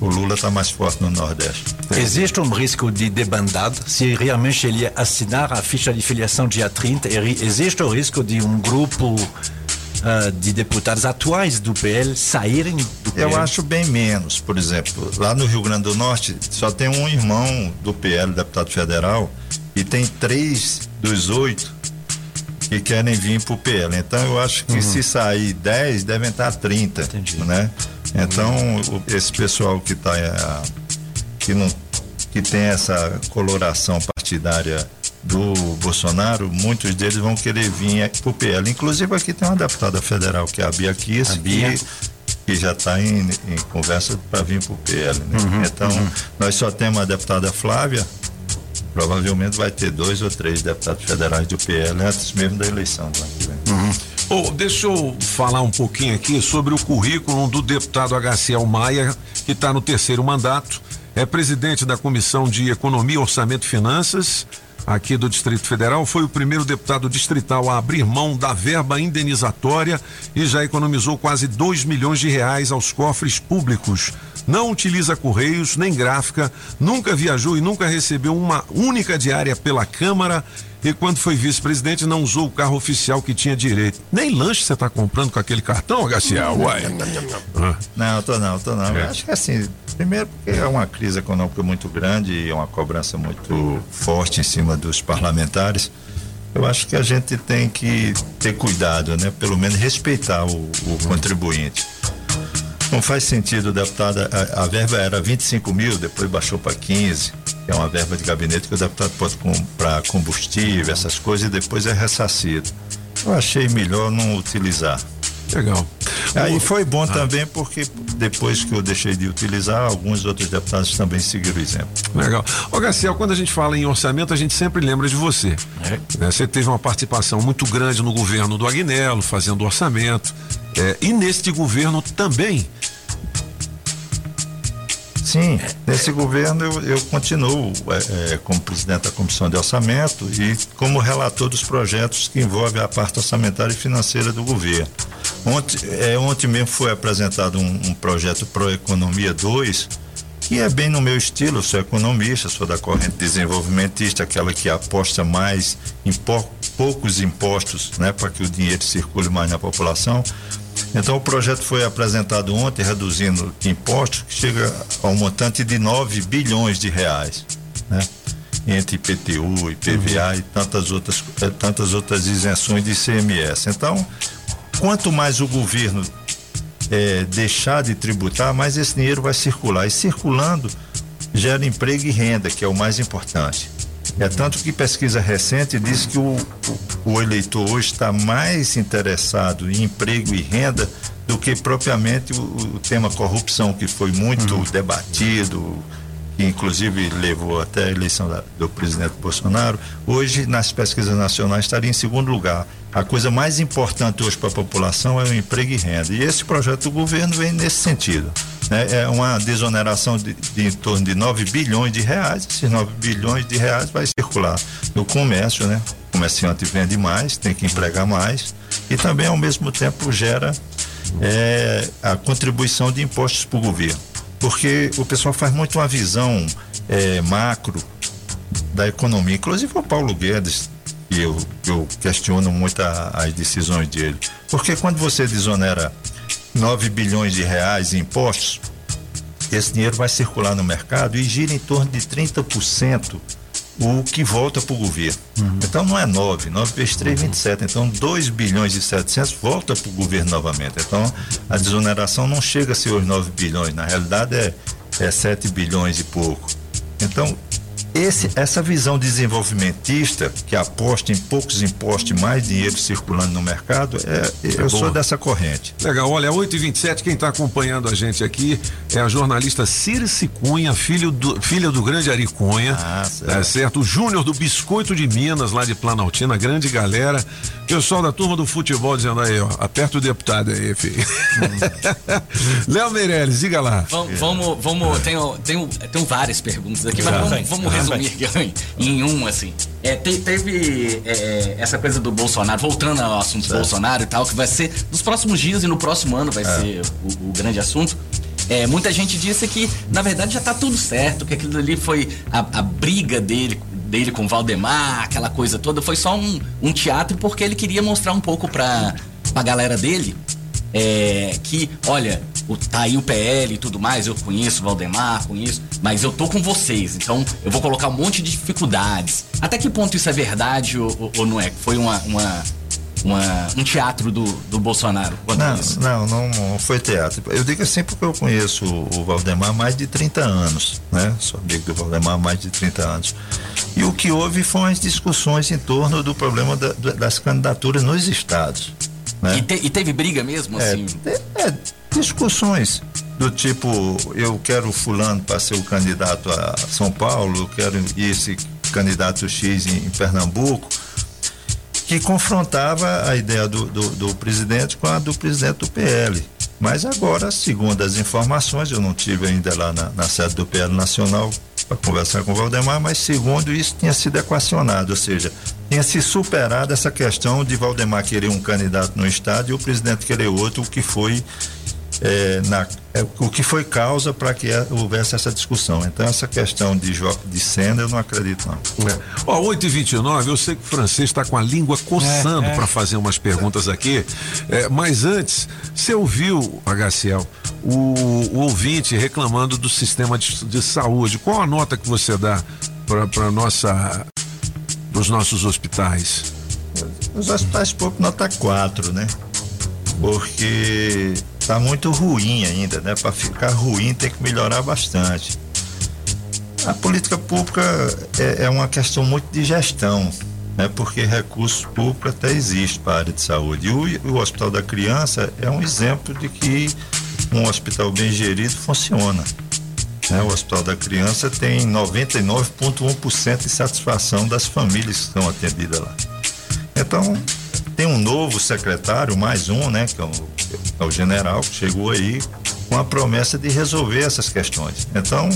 o Lula está mais forte no Nordeste. Existe um risco de debandada se realmente ele assinar a ficha de filiação dia 30? Existe o risco de um grupo uh, de deputados atuais do PL saírem do PL? Eu acho bem menos. Por exemplo, lá no Rio Grande do Norte só tem um irmão do PL, deputado federal, e tem três dos oito que querem vir para o PL. Então eu acho que uhum. se sair 10, devem estar 30. Entendi. Né? Então, uhum. esse pessoal que está que não que tem essa coloração partidária do Bolsonaro, muitos deles vão querer vir para o PL. Inclusive aqui tem uma deputada federal que é a Bia Kiss, que, que já está em, em, conversa para vir para o PL. Né? Uhum, então, uhum. nós só temos a deputada Flávia, provavelmente vai ter dois ou três deputados federais do PL antes mesmo da eleição. Uhum. Oh, deixa eu falar um pouquinho aqui sobre o currículo do deputado HCL Maia, que está no terceiro mandato é presidente da Comissão de Economia, Orçamento e Finanças aqui do Distrito Federal, foi o primeiro deputado distrital a abrir mão da verba indenizatória e já economizou quase 2 milhões de reais aos cofres públicos. Não utiliza correios nem gráfica, nunca viajou e nunca recebeu uma única diária pela Câmara e quando foi vice-presidente não usou o carro oficial que tinha direito. Nem lanche você está comprando com aquele cartão, Garcia? Uai. Não, tô não, tô não. É. Acho que assim, primeiro porque é uma crise econômica muito grande e é uma cobrança muito forte em cima dos parlamentares. Eu acho que a gente tem que ter cuidado, né? Pelo menos respeitar o, o contribuinte. Não faz sentido, deputada, a, a verba era 25 mil, depois baixou para 15 que é uma verba de gabinete que o deputado pode comprar combustível, essas coisas, e depois é ressarcido. Eu achei melhor não utilizar. Legal. Aí foi bom ah. também porque depois que eu deixei de utilizar, alguns outros deputados também seguiram o exemplo. Legal. Ô Garcia, quando a gente fala em orçamento, a gente sempre lembra de você. É. Né? Você teve uma participação muito grande no governo do Agnello, fazendo orçamento. É, e neste governo também Sim, nesse governo eu, eu continuo é, é, como presidente da Comissão de Orçamento e como relator dos projetos que envolvem a parte orçamentária e financeira do governo. Ontem, é, ontem mesmo foi apresentado um, um projeto Pro Economia 2, que é bem no meu estilo, eu sou economista, sou da corrente desenvolvimentista, aquela que aposta mais em poucos impostos, né, para que o dinheiro circule mais na população. Então o projeto foi apresentado ontem, reduzindo impostos, que chega ao montante de 9 bilhões de reais, né? Entre IPTU, IPVA uhum. e tantas outras, eh, tantas outras isenções de ICMS. Então, quanto mais o governo é, deixar de tributar, mais esse dinheiro vai circular. E circulando, gera emprego e renda, que é o mais importante. É tanto que pesquisa recente diz que o, o, o eleitor hoje está mais interessado em emprego e renda do que propriamente o, o tema corrupção, que foi muito uhum. debatido, que inclusive levou até a eleição da, do presidente Bolsonaro. Hoje, nas pesquisas nacionais, estaria em segundo lugar. A coisa mais importante hoje para a população é o emprego e renda. E esse projeto do governo vem nesse sentido né? É uma desoneração de, de, em torno de 9 bilhões de reais. Esses 9 bilhões de reais vai circular no comércio, né? O comerciante vende mais, tem que empregar mais e também ao mesmo tempo gera é, a contribuição de impostos para o governo. Porque o pessoal faz muito uma visão é, macro da economia, inclusive o Paulo Guedes, e eu, eu questiono muito a, as decisões dele. Porque quando você desonera 9 bilhões de reais em impostos, esse dinheiro vai circular no mercado e gira em torno de 30% o que volta para o governo. Então não é 9, 9 vezes 3, 27. Então 2 bilhões e 700 volta para o governo novamente. Então a desoneração não chega a ser os 9 bilhões, na realidade é, é 7 bilhões e pouco. Então esse, essa visão desenvolvimentista que aposta em poucos impostos e mais dinheiro circulando no mercado, é, eu sou dessa corrente. Legal, olha, 8h27, quem está acompanhando a gente aqui é a jornalista Circe Cunha, filho do, filha do grande Ari Cunha. Ah, certo. certo? O Júnior do Biscoito de Minas, lá de Planaltina, grande galera. Pessoal da turma do futebol dizendo aí, ó, aperta o deputado aí, filho. Léo Meirelles, diga lá. Vamos, vamos, vamos tenho, tenho, tenho várias perguntas aqui, mas vamos, vamos resumir aqui em um, assim. É, te- teve é, essa coisa do Bolsonaro, voltando ao assunto do Bolsonaro e tal, que vai ser nos próximos dias e no próximo ano vai ser o, o grande assunto. É, muita gente disse que, na verdade, já tá tudo certo, que aquilo ali foi a, a briga dele, dele com Valdemar, aquela coisa toda, foi só um, um teatro porque ele queria mostrar um pouco pra, pra galera dele é, que, olha, o, tá aí o PL e tudo mais, eu conheço o Valdemar, conheço, mas eu tô com vocês, então eu vou colocar um monte de dificuldades. Até que ponto isso é verdade ou, ou- ou não é? Foi uma, uma, uma- um teatro do, do Bolsonaro Não, não, não, foi teatro. Eu digo assim porque eu conheço o Valdemar há mais de 30 anos, né? Sou amigo do Valdemar há mais de 30 anos. E o que houve foram as discussões em torno do problema da- da- das candidaturas nos estados. Né? E, te- e teve briga mesmo, É, assim? é, discussões do tipo, eu quero fulano para ser o candidato a São Paulo, eu quero esse candidato X em, em Pernambuco, que confrontava a ideia do, do, do presidente com a do presidente do PL. Mas agora, segundo as informações, eu não tive ainda lá na, na sede do PL Nacional para conversar com o Valdemar, mas segundo isso tinha sido equacionado, ou seja, tinha se superado essa questão de Valdemar querer um candidato no estado e o presidente querer outro, o que foi é, na, é, o que foi causa para que houvesse essa discussão. Então essa questão de, jo- de cena eu não acredito não. É. Ó, 8 e 29 eu sei que o francês está com a língua coçando É, é. para fazer umas perguntas aqui, é, mas antes, você ouviu, HCL, o, o ouvinte reclamando do sistema de, de saúde. Qual a nota que você dá para nossa os nossos hospitais? Os hospitais públicos nota 4, né? Porque tá muito ruim ainda, né? Para ficar ruim tem que melhorar bastante. A política pública é, é uma questão muito de gestão, né? Porque recursos públicos até existem para a área de saúde. E o, o Hospital da Criança é um exemplo de que um hospital bem gerido funciona. né? O Hospital da Criança tem 99,1% de satisfação das famílias que estão atendidas lá. Então, tem um novo secretário, mais um, né, que é o, é o general, que chegou aí com a promessa de resolver essas questões. Então,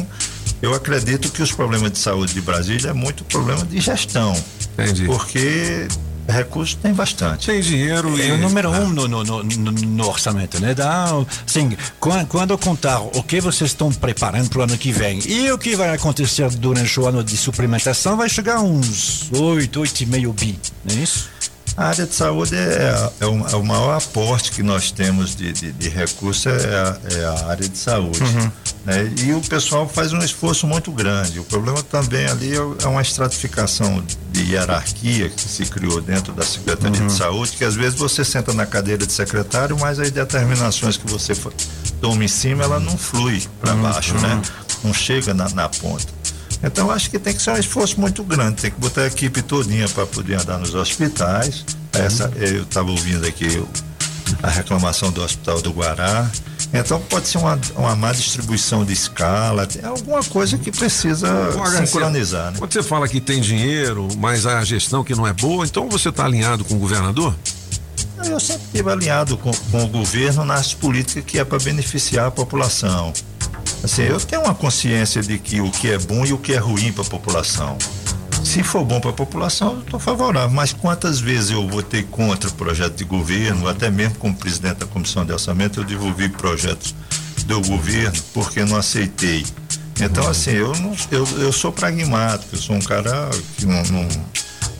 eu acredito que os problemas de saúde de Brasília é muito problema de gestão. Entendi. Porque recursos tem bastante. Tem dinheiro É o número um no, no, no, no- orçamento, né? Dá, assim, quando, quando eu contar o que vocês estão preparando para o ano que vem e o que vai acontecer durante o ano de suplementação, vai chegar a uns 8, 8,5 bi, não é isso? A área de saúde é, é, o, é o maior aporte que nós temos de, de, de recursos é a, é a área de saúde. Uhum. né? E o pessoal faz um esforço muito grande. O problema também ali é, é uma estratificação de hierarquia que se criou dentro da Secretaria Uhum. de Saúde, que às vezes você senta na cadeira de secretário, mas as determinações que você toma em cima, ela não flui para baixo, né? Não chega na, na ponta. Então acho que tem que ser um esforço muito grande, tem que botar a equipe todinha para poder andar nos hospitais. Essa eu estava ouvindo aqui a reclamação do Hospital do Guará. Então pode ser uma, uma má distribuição de escala, tem alguma coisa que precisa HCL, sincronizar. Né? Quando você fala que tem dinheiro, mas a gestão que não é boa, então você está alinhado com o governador? Eu sempre estive alinhado com, com o governo nas políticas que é para beneficiar a população. Assim, eu tenho uma consciência de que o que é bom e o que é ruim para a população. Se for bom para a população, eu estou favorável. Mas quantas vezes eu votei contra projeto de governo, até mesmo como presidente da comissão de orçamento, eu devolvi projetos do governo porque não aceitei. Então, assim, eu, não, eu, eu sou pragmático, eu sou um cara que não, não,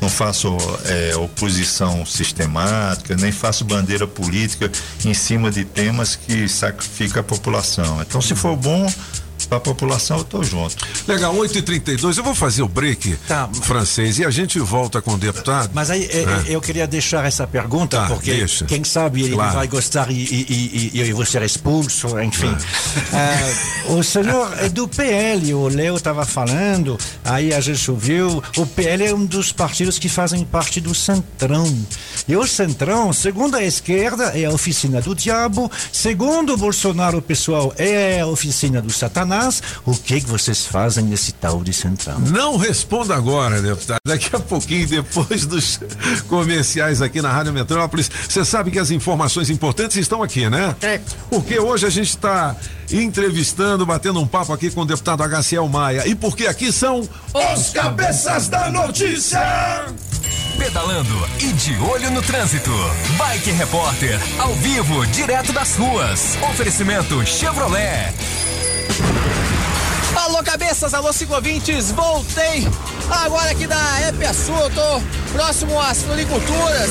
não faço é, oposição sistemática, nem faço bandeira política em cima de temas que sacrificam a população. Então, se for bom, para a população, eu estou junto. Legal, 8h32, eu vou fazer o break francês e a gente volta com o deputado. Mas aí eh, É. eu queria deixar essa pergunta, Tá, porque deixa. quem sabe ele Claro. vai gostar e, e, e, e eu vou ser expulso, enfim. Ah, o senhor é do PL, o Leo estava falando, aí a gente ouviu, o PL é um dos partidos que fazem parte do Centrão. E o Centrão, segundo a esquerda, é a oficina do diabo, segundo o Bolsonaro, o pessoal, é a oficina do Satanás. O que, que vocês fazem nesse tal de Centrão? Não responda agora, deputado. Daqui a pouquinho, depois dos comerciais aqui na Rádio Metrópolis, você sabe que as informações importantes estão aqui, né? É. Porque hoje a gente está entrevistando, batendo um papo aqui com o deputado HCL Maia. E porque aqui são os cabeças da notícia! Pedalando e de olho no trânsito. Bike Repórter, ao vivo, direto das ruas. Oferecimento Chevrolet. Alô, cabeças, alô, ciclovintes, voltei agora aqui da Epia Sul, eu tô próximo às floriculturas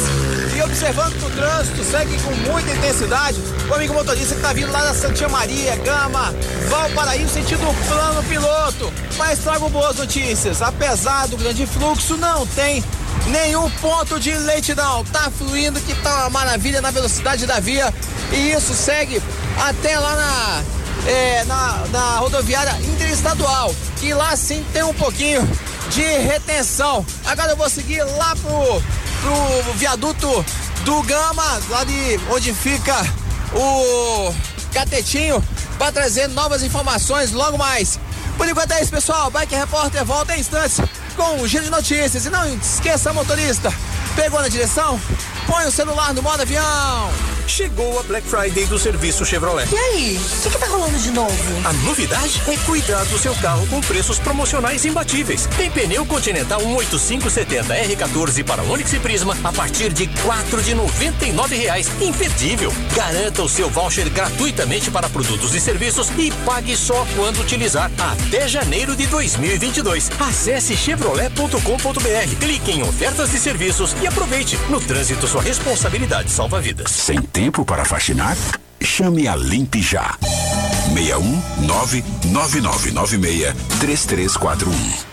e observando que o trânsito segue com muita intensidade. O amigo motorista que tá vindo lá da Santinha Maria, Gama, Valparaíso, sentido plano piloto. Mas trago boas notícias, apesar do grande fluxo, não tem nenhum ponto de lentidão. Tá fluindo que tá uma maravilha na velocidade da via e isso segue até lá na é, na, na rodoviária interestadual, que lá sim tem um pouquinho de retenção. Agora eu vou seguir lá pro, pro viaduto do Gama, lá de onde fica o Catetinho, para trazer novas informações logo mais. Por enquanto é isso, pessoal. Bike Repórter volta em instantes com um giro de notícias. E não esqueça, motorista, pegou na direção? Põe o celular no modo avião. Chegou a Black Friday do serviço Chevrolet. E aí, o que, que tá rolando de novo? A novidade é cuidar do seu carro com preços promocionais imbatíveis. Tem pneu Continental 18570 R14 para Onix e Prisma a partir de quatro de 99 reais. Imperdível. Garanta o seu voucher gratuitamente para produtos e serviços e pague só quando utilizar até janeiro de 2022. Acesse chevrolet.com.br, clique em ofertas de serviços e aproveite. No trânsito, sua responsabilidade salva vidas. Sem tempo para faxinar? Chame a Limpe Já. 61999963341.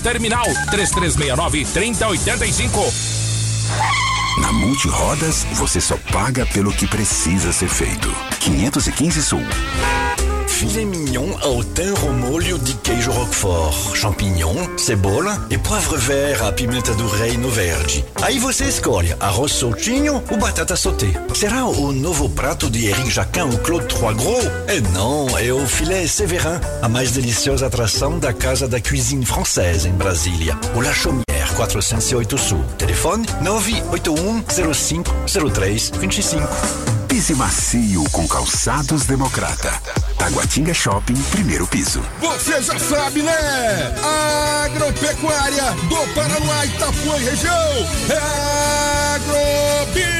terminal 3369 3085. Na Multirodas, você só paga pelo que precisa ser feito. 515 Sul. Filet mignon ao thym ao molho de queijo roquefort, champignon, cebola e poivre vert à pimenta do reino verde. Aí você escolhe arroz soltinho ou batata sauté. Será o novo prato de Eric Jacquin ou Claude Trois Gros? É não, é o filé Séverin, a mais deliciosa atração da Casa da Cuisine Française em Brasília. O La Chaumière 408 Sul. Telefone 981 05 03 25. Pise macio com calçados democrata. Taguatinga Shopping, primeiro piso. Você já sabe, né? Agropecuária do Paraná, Itapuã e região. É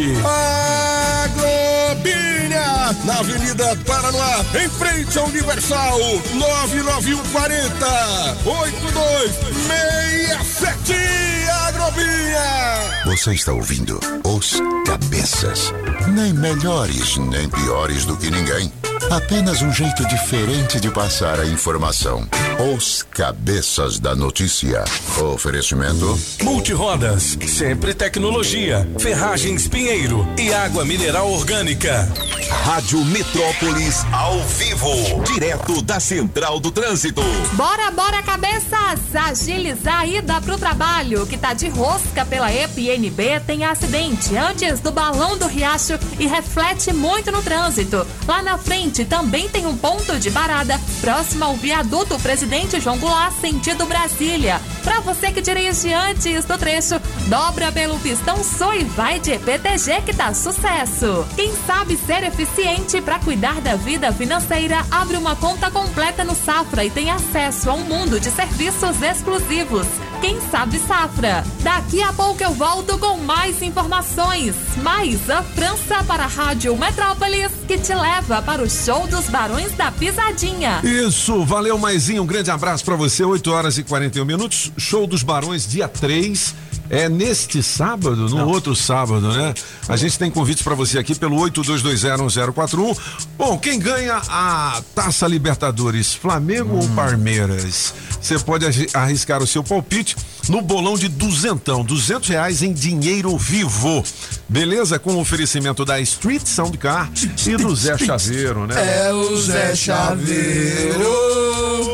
Agrobinha. Na Avenida Paranoá, em frente ao Universal. 99140 8267. Você está ouvindo Os Cabeças. Nem melhores, nem piores do que ninguém. Apenas um jeito diferente de passar a informação. Os Cabeças da Notícia. Oferecimento. Multirodas, sempre tecnologia. Ferragens Pinheiro e água mineral orgânica. Rádio Metrópolis ao vivo, direto da Central do Trânsito. Bora, bora, cabeças! Agilizar a ida pro trabalho, que tá de rosca pela EPNB, tem acidente antes do balão do riacho e reflete muito no trânsito. Lá na frente também tem um ponto de parada, próximo ao viaduto Presidente João Goulart, sentido Brasília. Pra você que dirige antes do trecho, dobra pelo pistão sul e vai de EPTG que tá sucesso. Quem sabe ser eficiente para cuidar da vida financeira, abre uma conta completa no Safra e tem acesso a um mundo de serviços exclusivos. Quem sabe Safra? Daqui a pouco eu volto com mais informações. Mais a França para a Rádio Metrópolis, que te leva para o show dos Barões da Pisadinha. Isso, valeu Maizinho, um grande abraço pra você, 8 horas e 41 minutos, show dos Barões, dia 3. É neste sábado, no outro sábado, né? A gente tem convites pra você aqui pelo 82201041. Bom, quem ganha a Taça Libertadores, Flamengo ou Palmeiras? Você pode arriscar o seu palpite no bolão de duzentão, duzentos reais em dinheiro vivo. Beleza? Com o oferecimento da Street Soundcar e do Zé Chaveiro, né? É o Zé Chaveiro.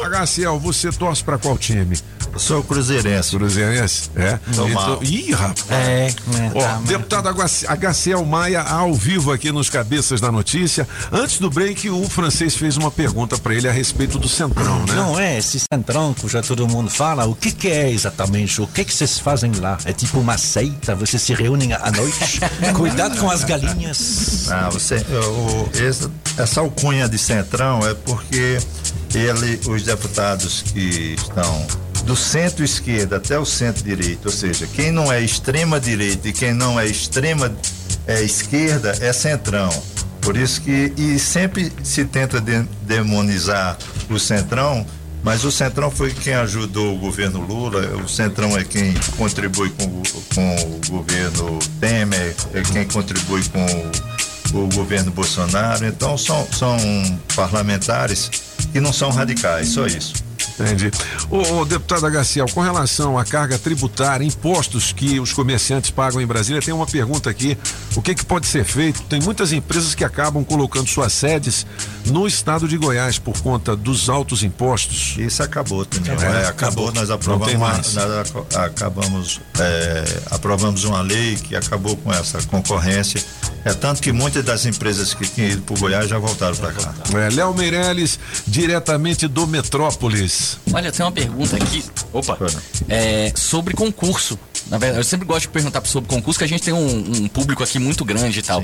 HCL, você torce pra qual time? Eu sou cruzeirense. Cruzeirense? É? Tô mal. Ih, rapaz. É, Ó, tá, deputado HCL Maia ao vivo aqui nos Cabeças da Notícia. Antes do break, o francês fez uma pergunta pra ele a respeito do Centrão, né? Não é esse centrão que já todo mundo fala. O que, que é exatamente? O que, que vocês fazem lá? É tipo uma seita? Vocês se reúnem à noite? Cuidado com as galinhas. Ah, você, o, esse- essa alcunha de centrão é porque ele, os deputados que estão do centro-esquerda até o centro-direita, ou seja, quem não é extrema-direita e quem não é extrema é, é centrão. Por isso que e sempre se tenta de- demonizar o centrão, mas o centrão foi quem ajudou o governo Lula, o centrão é quem contribui com, o- com o governo Temer, é quem contribui com o, o governo Bolsonaro. Então são, são parlamentares que não são radicais, só isso. Entendi. Ô, ô, deputado HCL, com relação à carga tributária, impostos que os comerciantes pagam em Brasília, tem uma pergunta aqui. O que, que pode ser feito? Tem muitas empresas que acabam colocando suas sedes no estado de Goiás por conta dos altos impostos. Isso acabou também. É, É, acabou, nós aprovamos, mais. nós acabamos, é, aprovamos uma lei que acabou com essa concorrência. É tanto que muitas das empresas que tinham ido para o Goiás já voltaram para cá. É, Léo Meirelles, diretamente do Metrópolis. Olha, tem uma pergunta aqui. Opa. É, sobre concurso. Na verdade, eu sempre gosto de perguntar sobre concurso, que a gente tem um, um público aqui muito grande e tal.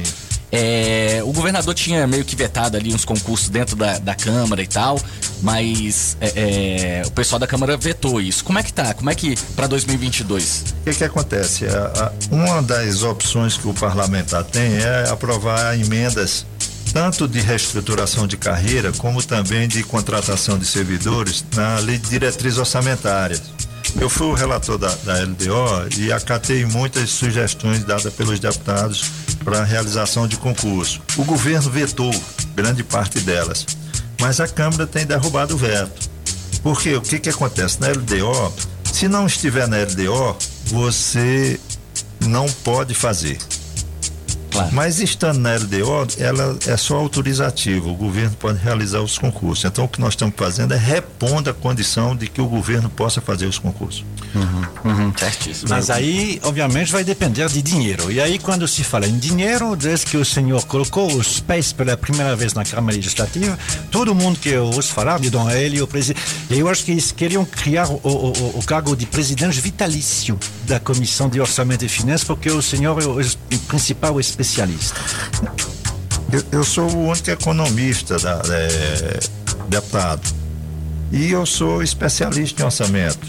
É, o governador tinha meio que vetado ali uns concursos dentro da, da Câmara e tal, mas é, é, o pessoal da Câmara vetou isso. Como é que tá? Como é que pra 2022? O que, que acontece? A- a- uma das opções que o parlamentar tem é aprovar emendas tanto de reestruturação de carreira como também de contratação de servidores na lei de diretrizes orçamentárias. Eu fui o relator da, da LDO e acatei muitas sugestões dadas pelos deputados para a realização de concurso. O governo vetou grande parte delas, mas a Câmara tem derrubado o veto. Porque o que, que acontece? Na LDO, se não estiver na LDO, você não pode fazer. Mas estando na LDO, ela é só autorizativa, o governo pode realizar os concursos. Então o que nós estamos fazendo é repondo a condição de que o governo possa fazer os concursos. certíssimo. Mas aí, obviamente, vai depender de dinheiro. E aí, quando se fala em dinheiro, desde que o senhor colocou os pés pela primeira vez na Câmara Legislativa, todo mundo que eu ouço falar, de Dom ele, o presidente. Eu acho que eles queriam criar o- o- o cargo de presidente vitalício da Comissão de Orçamento e Finanças, porque o senhor é o, o principal especialista. Eu, eu sou o único economista da, é, deputado. E eu sou especialista em orçamento.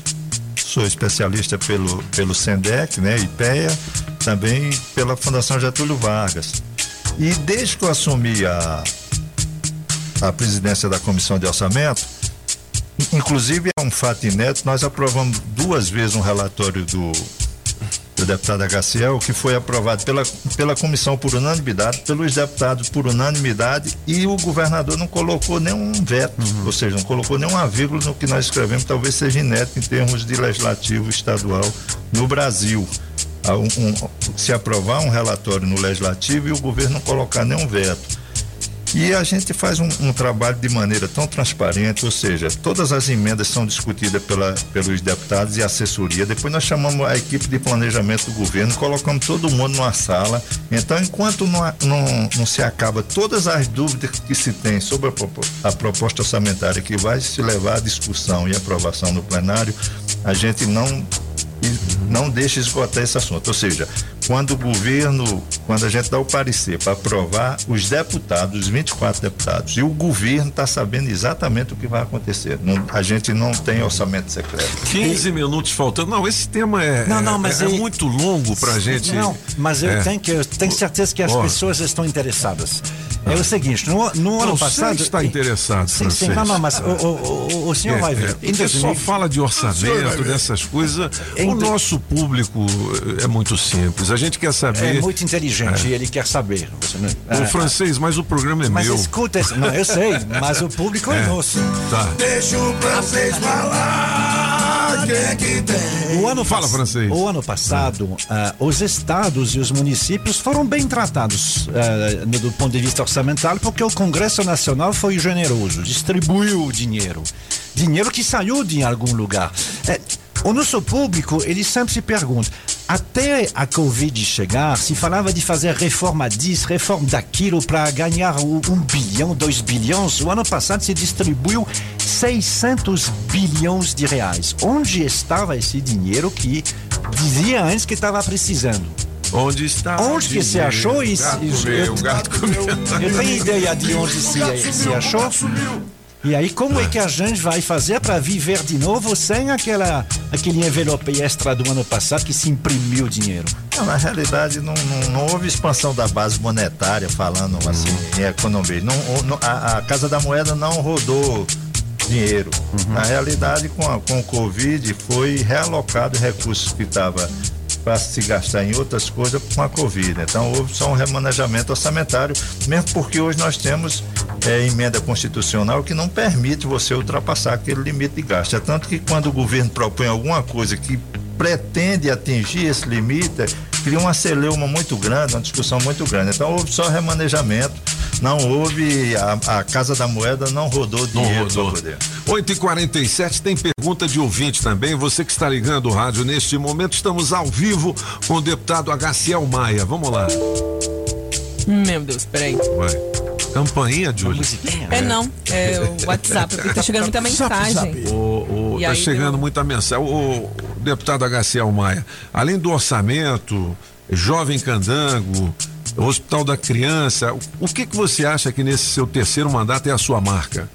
Sou especialista pelo, pelo SENDEC, né, IPEA, também pela Fundação Getúlio Vargas. E desde que eu assumi a, a presidência da Comissão de Orçamento, inclusive é um fato inédito, nós aprovamos duas vezes um relatório do, do deputado HCL, que foi aprovado pela, pela comissão por unanimidade, pelos deputados por unanimidade, e o governador não colocou nenhum veto, ou seja, não colocou nenhuma vírgula no que nós escrevemos, talvez seja inédito em termos de legislativo estadual no Brasil. Ah, um- um- se aprovar um relatório no legislativo e o governo não colocar nenhum veto. E a gente faz um, um trabalho de maneira tão transparente, ou seja, todas as emendas são discutidas pela, pelos deputados e assessoria. Depois nós chamamos a equipe de planejamento do governo, colocamos todo mundo numa sala. Então, enquanto não, não, não se acaba todas as dúvidas que se tem sobre a, a proposta orçamentária que vai se levar à discussão e aprovação no plenário, a gente não não deixa esgotar esse assunto. Ou seja, quando o governo, quando a gente dá o parecer para aprovar, os deputados, os 24 deputados, e o governo está sabendo exatamente o que vai acontecer. Não- a gente não tem orçamento secreto. 15 minutos faltando. Não, esse tema é, Não, não, é- mas é, ele- muito longo pra gente. Não, mas eu É. tenho, que, eu tenho certeza que as Ó. pessoas estão interessadas. É o seguinte, no, no ano passado. você está interessado, Sim, sim, não, não, mas o, o, o, senhor É, vai ver. é, porque só 2000 fala de orçamento, dessas coisas. Em O nosso público é muito simples. A gente quer saber. É muito inteligente É. ele quer saber. Você não- O Ah, francês, mas o programa é Mas meu. escuta, esse- não, eu sei, mas o público é, É. nosso. Tá. Deixa o francês falar. Quem é que tem? O ano Fala, francês. O ano passado, ah, os estados e os municípios foram bem tratados no- do ponto de vista orçamental, porque o Congresso Nacional foi generoso, distribuiu o dinheiro. Dinheiro que saiu de algum lugar. O nosso público, ele sempre se pergunta, até a Covid chegar, se falava de fazer reforma disso, reforma daquilo para ganhar um, bilhão, dois bilhões. O ano passado se distribuiu 600 bilhões de reais. Onde estava esse dinheiro que dizia antes que estava precisando? Onde está? Onde que se achou isso? gato eu- o gato. Eu tenho ideia de onde se, se achou. E aí, como é que a gente vai fazer para viver de novo sem aquela, aquele envelope extra do ano passado que se imprimiu dinheiro? Não, na realidade, não, não- não houve expansão da base monetária, falando assim, Uhum. em economia. Não, a, a Casa da Moeda não rodou dinheiro. Uhum. Na realidade, com, a- com o Covid, foi realocado recursos que estava para se gastar em outras coisas com a Covid. Então, houve só um remanejamento orçamentário, mesmo porque hoje nós temos é, emenda constitucional que não permite você ultrapassar aquele limite de gasto. É tanto que quando o governo propõe alguma coisa que pretende atingir esse limite, cria uma celeuma muito grande, uma discussão muito grande. Então houve só remanejamento, não houve, a, a Casa da Moeda não rodou dinheiro para poder. 8h47 tem pergunta de ouvinte também. Você que está ligando o rádio neste momento, estamos ao vivo com o deputado HCL Maia. Vamos lá. Meu Deus, peraí. Vai. Campainha, Júlio. É não, é o WhatsApp, porque tá chegando muita mensagem. O, o- E tá aí chegando deu- muita mensagem. O, o deputado HCL Maia, além do orçamento, Jovem Candango, Hospital da Criança, o, o que, que você acha que nesse seu terceiro mandato é a sua marca?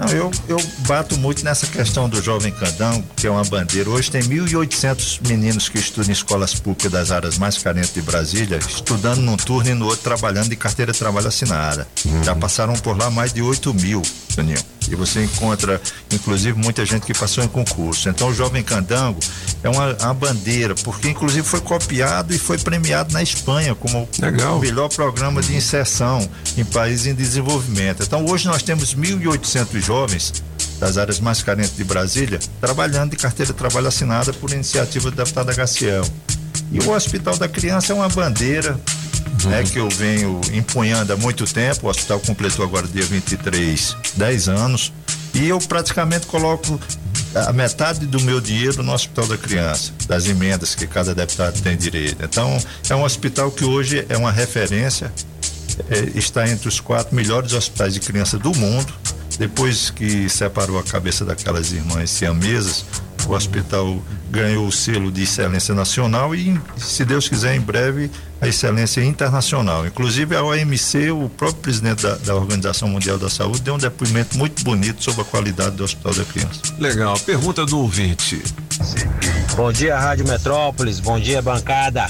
Não, eu, eu bato muito nessa questão do Jovem Candango, que é uma bandeira. Hoje tem 1.800 meninos que estudam em escolas públicas das áreas mais carentes de Brasília, estudando num turno e no outro trabalhando de carteira de trabalho assinada. Já passaram por lá mais de 8 mil, Toninho. E você encontra, inclusive, muita gente que passou em concurso. Então, o Jovem Candango é uma, uma bandeira, porque, inclusive, foi copiado e foi premiado na Espanha como Legal. o melhor programa de inserção em países em desenvolvimento. Então, hoje nós temos 1.800 jovens das áreas mais carentes de Brasília trabalhando de carteira de trabalho assinada por iniciativa do deputado HCL. E o Hospital da Criança é uma bandeira né, que eu venho empunhando há muito tempo. O hospital completou agora dia 23, 10 anos. E eu praticamente coloco a metade do meu dinheiro no Hospital da Criança, das emendas que cada deputado tem direito. Então, é um hospital que hoje é uma referência, é, está entre os quatro melhores hospitais de criança do mundo. Depois que separou a cabeça daquelas irmãs siamesas, o hospital ganhou o selo de excelência nacional e, se Deus quiser, em breve, a excelência internacional. Inclusive, a OMC, o próprio presidente da, da Organização Mundial da Saúde, deu um depoimento muito bonito sobre a qualidade do Hospital da Criança. Legal. Pergunta do ouvinte. Bom dia, Rádio Metrópolis. Bom dia, bancada.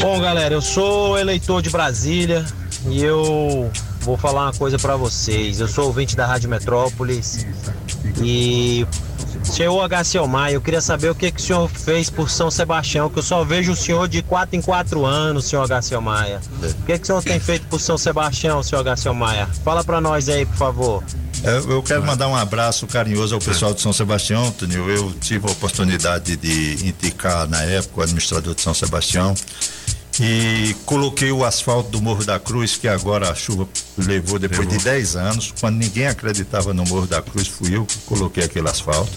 Bom, galera, eu sou eleitor de Brasília e eu vou falar uma coisa pra vocês. Eu sou ouvinte da Rádio Metrópolis e H. Maia, eu queria saber o que, que o senhor fez por São Sebastião, que eu só vejo o senhor de 4 em 4 anos, senhor H. Maia. O que, que o senhor tem feito por São Sebastião, senhor H. Maia? Fala pra nós aí, por favor. Eu, eu quero mandar um abraço carinhoso ao pessoal de São Sebastião, Tânio. Eu tive a oportunidade de indicar na época o administrador de São Sebastião e coloquei o asfalto do Morro da Cruz, que agora a chuva levou depois de 10 anos. Quando ninguém acreditava no Morro da Cruz, fui eu que coloquei aquele asfalto.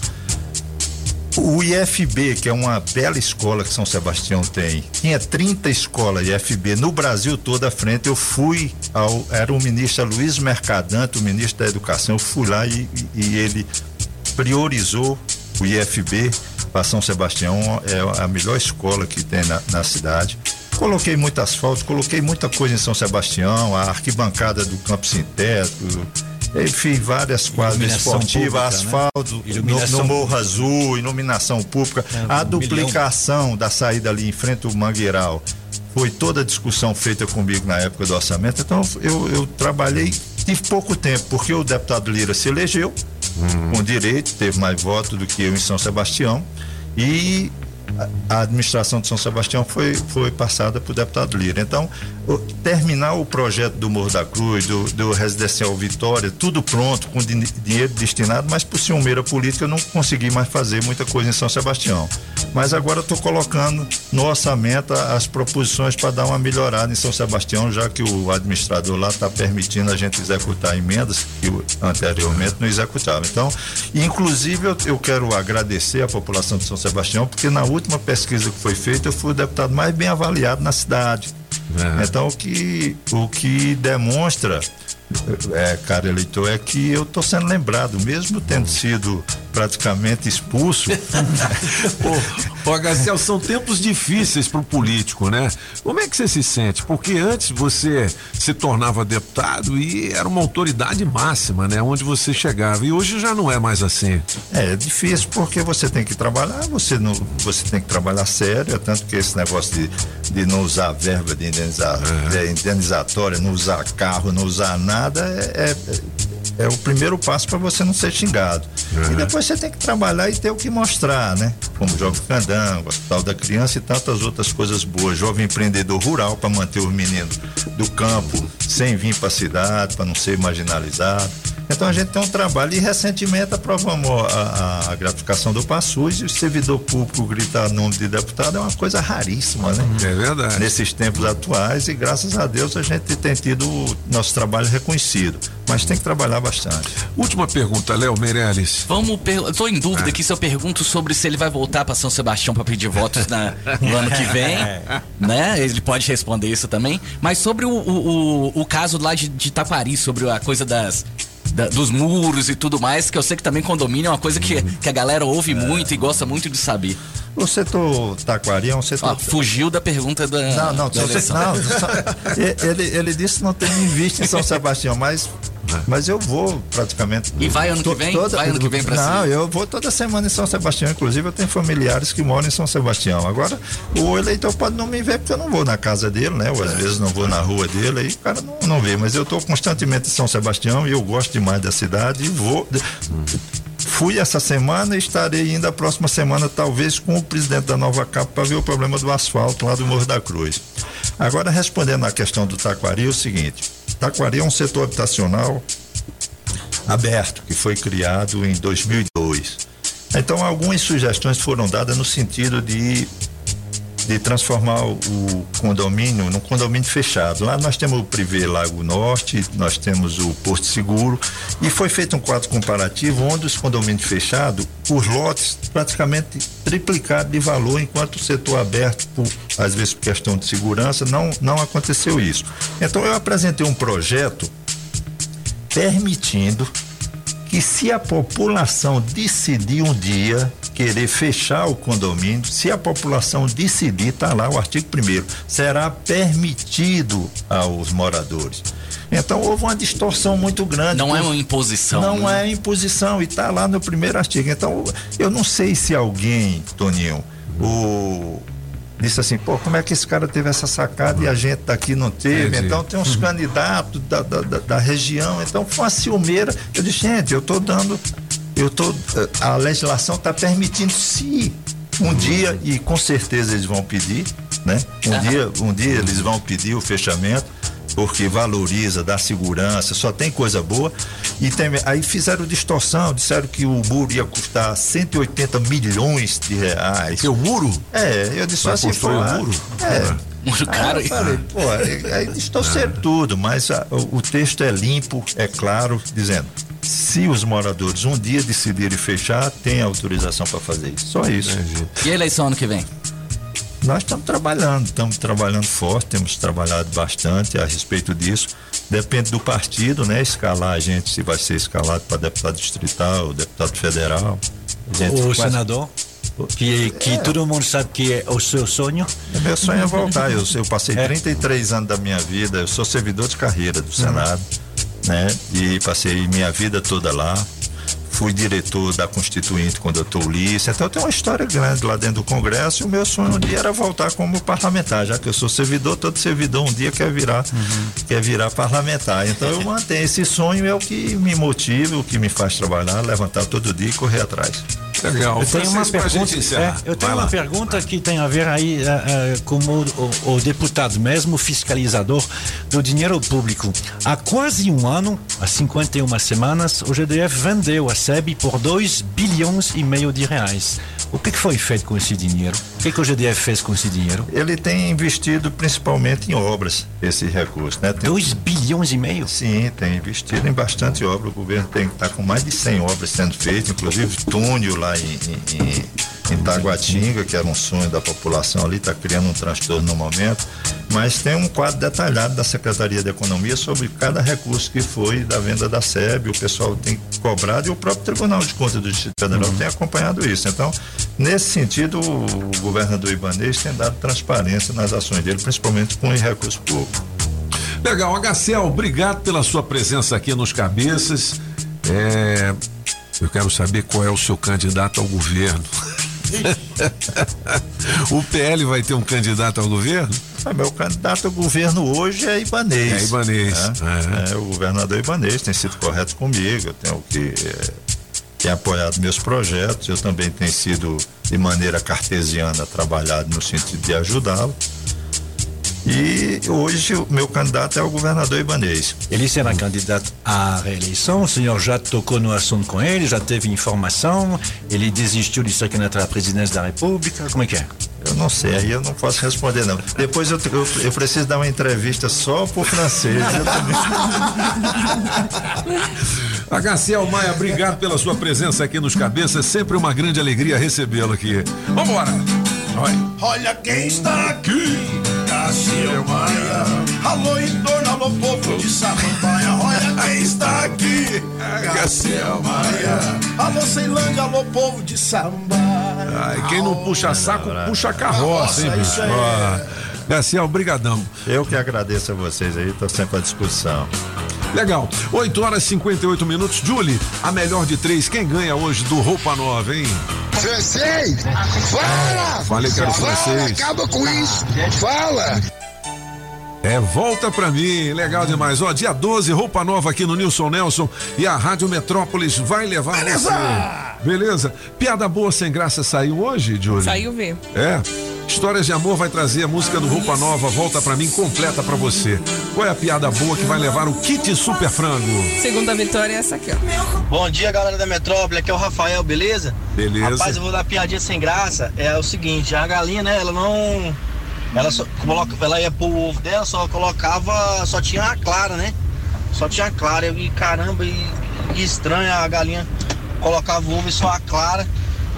O IFB, que é uma bela escola que São Sebastião tem, tinha 30 escolas IFB no Brasil todo à frente. Eu fui ao. Era o ministro Luiz Mercadante, o ministro da Educação. Eu fui lá e, e ele priorizou o IFB para São Sebastião. É a melhor escola que tem na, na cidade. Coloquei muito asfalto, coloquei muita coisa em São Sebastião, a arquibancada do campo sintético, enfim, várias quadras esportivas, pública, né? asfalto no, Iluminação no Morro Azul, iluminação pública, É, a um duplicação da saída ali em frente ao Mangueiral. Foi toda a discussão feita comigo na época do orçamento. Então eu, eu trabalhei, tive pouco tempo, porque o deputado Lira se elegeu com direito, teve mais voto do que eu em São Sebastião. E a- administração de São Sebastião foi, foi passada para o deputado Lira. Então, o- terminar o projeto do Morro da Cruz, do, do residencial Vitória, tudo pronto, com din- dinheiro destinado, mas por ciumeira política eu não consegui mais fazer muita coisa em São Sebastião. Mas agora estou colocando no orçamento as proposições para dar uma melhorada em São Sebastião, já que o administrador lá está permitindo a gente executar emendas que anteriormente não executava. Então, inclusive eu, eu quero agradecer à população de São Sebastião, porque na última pesquisa que foi feita eu fui o deputado mais bem avaliado na cidade. Então o que, o que demonstra, é, cara eleitor, é que eu estou sendo lembrado, mesmo tendo sido praticamente expulso. Ô, Garcel, são tempos difíceis para o político, né? Como é que você se sente? Porque antes você se tornava deputado e era uma autoridade máxima, né? Onde você chegava. E hoje já não é mais assim. É, é difícil porque você tem que trabalhar, você não, você tem que trabalhar sério, é tanto que esse negócio de, de não usar verba de indenizar, é, indenizatória, não usar carro, não usar nada, é, é, é o primeiro passo para você não ser xingado. E depois você tem que trabalhar e ter o que mostrar, né? Como Jovem Candango, Hospital da Criança e tantas outras coisas boas. Jovem empreendedor rural para manter os meninos do campo sem vir para a cidade, para não ser marginalizado. Então a gente tem um trabalho e recentemente aprovamos a, a, a gratificação do PASSUS e o servidor público gritar nome de deputado é uma coisa raríssima, né? É verdade. Nesses tempos atuais e graças a Deus a gente tem tido o nosso trabalho reconhecido, mas tem que trabalhar bastante. Última pergunta, Léo Meirelles. Vamos, tô em dúvida aqui se eu pergunto sobre se ele vai voltar para São Sebastião para pedir votos na, no ano que vem, né? Ele pode responder isso também. Mas sobre o, o, o, o caso lá de, de Taquari, sobre a coisa das da- dos muros e tudo mais, que eu sei que também condomínio é uma coisa que, que a galera ouve muito e gosta muito de saber. O setor Taquari é um setor. Ó, fugiu da pergunta da. Não, não, da você- não, ele, ele disse que não tem visto em São Sebastião, mas, mas eu vou praticamente. E vai ano que vem? Vai ano que vem pra Não, cima? eu vou toda semana em São Sebastião, inclusive eu tenho familiares que moram em São Sebastião. Agora, o eleitor pode não me ver porque eu não vou na casa dele, né? Ou às vezes não vou na rua dele, aí o cara não, não vê. Mas eu estou constantemente em São Sebastião e eu gosto demais da cidade e vou. Fui essa semana e estarei indo a próxima semana, talvez, com o presidente da Nova Capa para ver o problema do asfalto lá do Morro da Cruz. Agora, respondendo à questão do Taquari, é o seguinte: Taquari é um setor habitacional aberto, que foi criado em 2002. Então, algumas sugestões foram dadas no sentido de de transformar o, condomínio num condomínio fechado. Lá nós temos o Privé Lago Norte, nós temos o Porto Seguro e foi feito um quadro comparativo onde os condomínios fechados, os lotes praticamente triplicaram de valor, enquanto o setor aberto, por, às vezes por questão de segurança, não, não aconteceu isso. Então eu apresentei um projeto permitindo que se a população decidir um dia querer fechar o condomínio, se a população decidir, está lá o artigo 1 será permitido aos moradores. Então houve uma distorção muito grande. Não é uma imposição. Não né? é imposição e está lá no primeiro artigo. Então eu não sei se alguém, Toninho, o disse assim, pô, como é que esse cara teve essa sacada e a gente daqui não teve? Entendi. Então tem uns candidatos da, da, da- região, então foi uma ciumeira. Eu disse, gente, eu estou dando eu tô, eh, a legislação está permitindo se um dia e com certeza eles vão pedir, né? Um dia, um dia eles vão pedir o fechamento porque valoriza, dá segurança, só tem coisa boa. E tem, aí fizeram distorção, disseram que o muro ia custar 180 milhões de reais. Que o muro? É, eu disse Vai assim, pô, o ah, muro? É. Muro Aí caro, eu falei, pô, aí, aí distorceram tudo, mas a- o, o texto é limpo, é claro, dizendo. Se os moradores um dia decidirem fechar, tem autorização para fazer isso. Só isso. E a eleição ano que vem? Nós estamos trabalhando, estamos trabalhando forte, temos trabalhado bastante a respeito disso. Depende do partido, né? Escalar a gente, se vai ser escalado para deputado distrital, deputado federal. O quase- senador, que, que É. todo mundo sabe que é o seu sonho. Meu sonho é voltar. Eu, eu passei É. 33 anos da minha vida, eu sou servidor de carreira do Senado, né? E passei minha vida toda lá. Fui diretor da Constituinte quando eu estou Ulisses. Então eu tenho uma história grande lá dentro do Congresso e o meu sonho um dia era voltar como parlamentar, já que eu sou servidor, todo servidor um dia quer virar, quer virar parlamentar. Então eu mantenho esse sonho, é o que me motiva, o que me faz trabalhar, levantar todo dia e correr atrás. Legal. Eu tenho uma pergunta. é, eu tenho uma pergunta que tem a ver aí eh, eh, com o, o- o deputado mesmo, fiscalizador do dinheiro público. Há quase um ano, há 51 semanas, o GDF vendeu a SEB por 2 bilhões e meio de reais. O que, que foi feito com esse dinheiro? O que, que o GDF fez com esse dinheiro? Ele tem investido principalmente em obras, esse recurso, né? 2 bilhões e meio? Sim, tem investido em bastante obra. O governo tem está com mais de 100 obras sendo feitas, inclusive túnel lá em, em, em, em Taguatinga, que era um sonho da população ali, está criando um transtorno no momento. Mas tem um quadro detalhado da Secretaria de Economia sobre cada recurso que foi da venda da SEB, o pessoal tem cobrado e o próprio Tribunal de Contas do Distrito Federal tem acompanhado isso. Então, nesse sentido, o governador Ibanez tem dado transparência nas ações dele, principalmente com os recursos públicos. Legal, HCL, obrigado pela sua presença aqui nos Cabeças. É, eu quero saber qual é o seu candidato ao governo. o PL vai ter um candidato ao governo? Ah, meu candidato ao governo hoje é Ibanês. É Ibanez, né? É, o governador Ibanês tem sido correto comigo, eu tenho que é, tem apoiado meus projetos, eu também tenho sido de maneira cartesiana trabalhado no sentido de ajudá-lo. E hoje o meu candidato é o governador Ibanês. Ele será candidato à reeleição, o senhor já tocou no assunto com ele, já teve informação, ele desistiu de ser candidato à presidência da República, como é que é? Eu não sei, aí eu não posso responder não. Depois eu, eu, eu preciso dar uma entrevista só por francês. Eu também. HCL Maia, obrigado pela sua presença aqui nos Cabeças. Sempre uma grande alegria recebê-lo aqui. Vambora! Olha quem está aqui, Cássio Maia. Alô, em torno, alô, povo de Samambaia. Olha quem está aqui, Cássio Maia. Alô, Ceilândia, alô, povo de Samambaia. Ai, quem não puxa saco, puxa carroça, hein, bicho? Garciel, brigadão. Eu que agradeço a vocês aí, estou sempre à disposição. Legal. 8 horas e 58 minutos. Julie, a melhor de três. Quem ganha hoje do Roupa Nova, hein? Francês! Fala! Falei que era Fala, francês. acaba com isso! Fala! É, volta pra mim, legal demais. Ó, dia 12, roupa nova aqui no Nilson Nelson e a Rádio Metrópolis vai levar Beleza! você. Beleza? Piada boa sem graça saiu hoje, Júlio? Saiu ver. É. Histórias de Amor vai trazer a música do Roupa Nova, volta pra mim, completa pra você. Qual é a piada boa que vai levar o kit Super Frango? Segunda vitória é essa aqui, ó. Bom dia, galera da Metrópole. Aqui é o Rafael, beleza? Beleza. Rapaz, eu vou dar piadinha sem graça. É o seguinte, a galinha, né, ela não. Ela só coloca, ela ia pro ovo dela, só colocava. Só tinha a clara, né? Só tinha a clara. Eu, e caramba, e, e estranho, a galinha colocava o ovo e só a clara.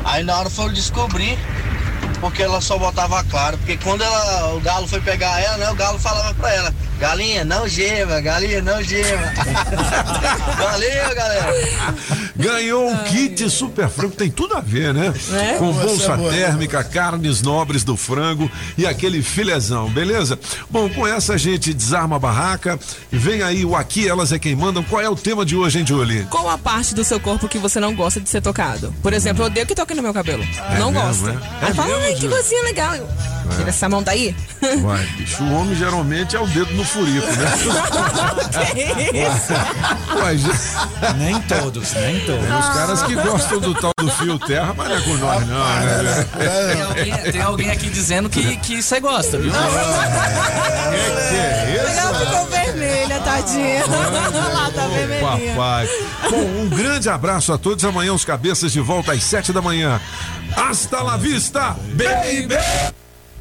Aí na hora foi descobrir porque ela só botava a clara. Porque quando ela, o galo foi pegar ela, né? O galo falava pra ela, galinha, não gema, galinha, não gema. Valeu, galera. Ganhou um kit Super Frango, tem tudo a ver, né? É? Com bolsa térmica, carnes nobres do frango e aquele filezão, beleza? Bom, com essa a gente desarma a barraca e vem aí o Aqui Elas é Quem Mandam. Qual é o tema de hoje, hein, Julie? Qual a parte do seu corpo que você não gosta de ser tocado? Por exemplo, eu odeio que toque no meu cabelo. É não mesmo, gosto. é? Aí É fala, mesmo, ai, que coisinha legal. Eu, Tira essa mão daí. Vai, bicho. O homem geralmente é o dedo no furico, né? que isso? Ué, já- Nem todos, nem todos. Tem os caras que gostam do tal do fio terra, mas não é com nós, não, né? Tem alguém, tem alguém aqui dizendo que, que você gosta, viu? Ela ficou vermelha, tadinha. Ela tá vermelhinha. Papai. Bom, um grande abraço a todos. Amanhã os cabeças de volta às sete da manhã. Hasta la vista, baby!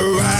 Paranoá.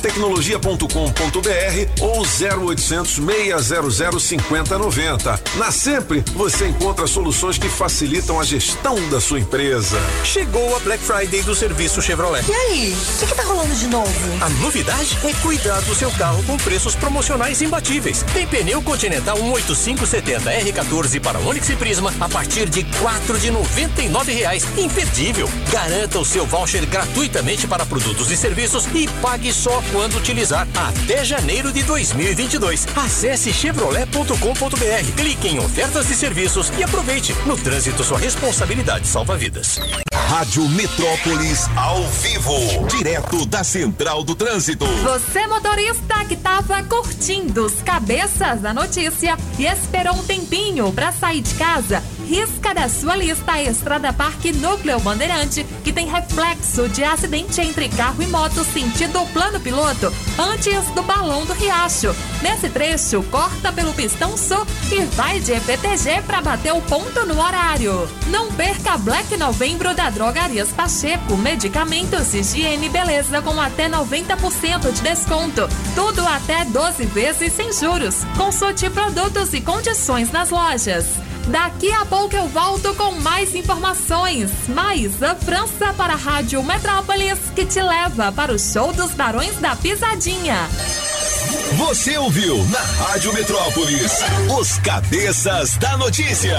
Sempretecnologia.com.br ou 0800 600 5090. Na Sempre, você encontra soluções que facilitam a gestão da sua empresa. Chegou a Black Friday do serviço Chevrolet. E aí, o que, que tá rolando de novo? A novidade é cuidar do seu carro com preços promocionais imbatíveis. Tem pneu Continental 18570 R14 para Onix e Prisma a partir de quatro de noventa e nove reais. Imperdível. Garanta o seu voucher gratuitamente para produtos e serviços e pague só quando utilizar até janeiro de 2022. Acesse chevrolet.com.br, clique em ofertas e serviços e aproveite. No trânsito, sua responsabilidade salva vidas. Rádio Metrópolis ao vivo, direto da Central do Trânsito. Você, motorista que tava curtindo os cabeças da notícia e esperou um tempinho pra sair de casa, risca da sua lista a Estrada Parque Núcleo Bandeirante, que tem reflexo de acidente entre carro e moto sentido plano piloto, antes do balão do Riacho. Nesse trecho, corta pelo pistão sul e vai de EPTG para bater o ponto no horário. Não perca Black Novembro da Drogarias Pacheco, medicamentos, higiene e beleza com até 90% de desconto. Tudo até 12 vezes sem juros. Consulte produtos e condições nas lojas. Daqui a pouco eu volto com mais informações. Mais a França para a Rádio Metrópolis, que te leva para o show dos Barões da Pisadinha. Você ouviu na Rádio Metrópolis os cabeças da notícia.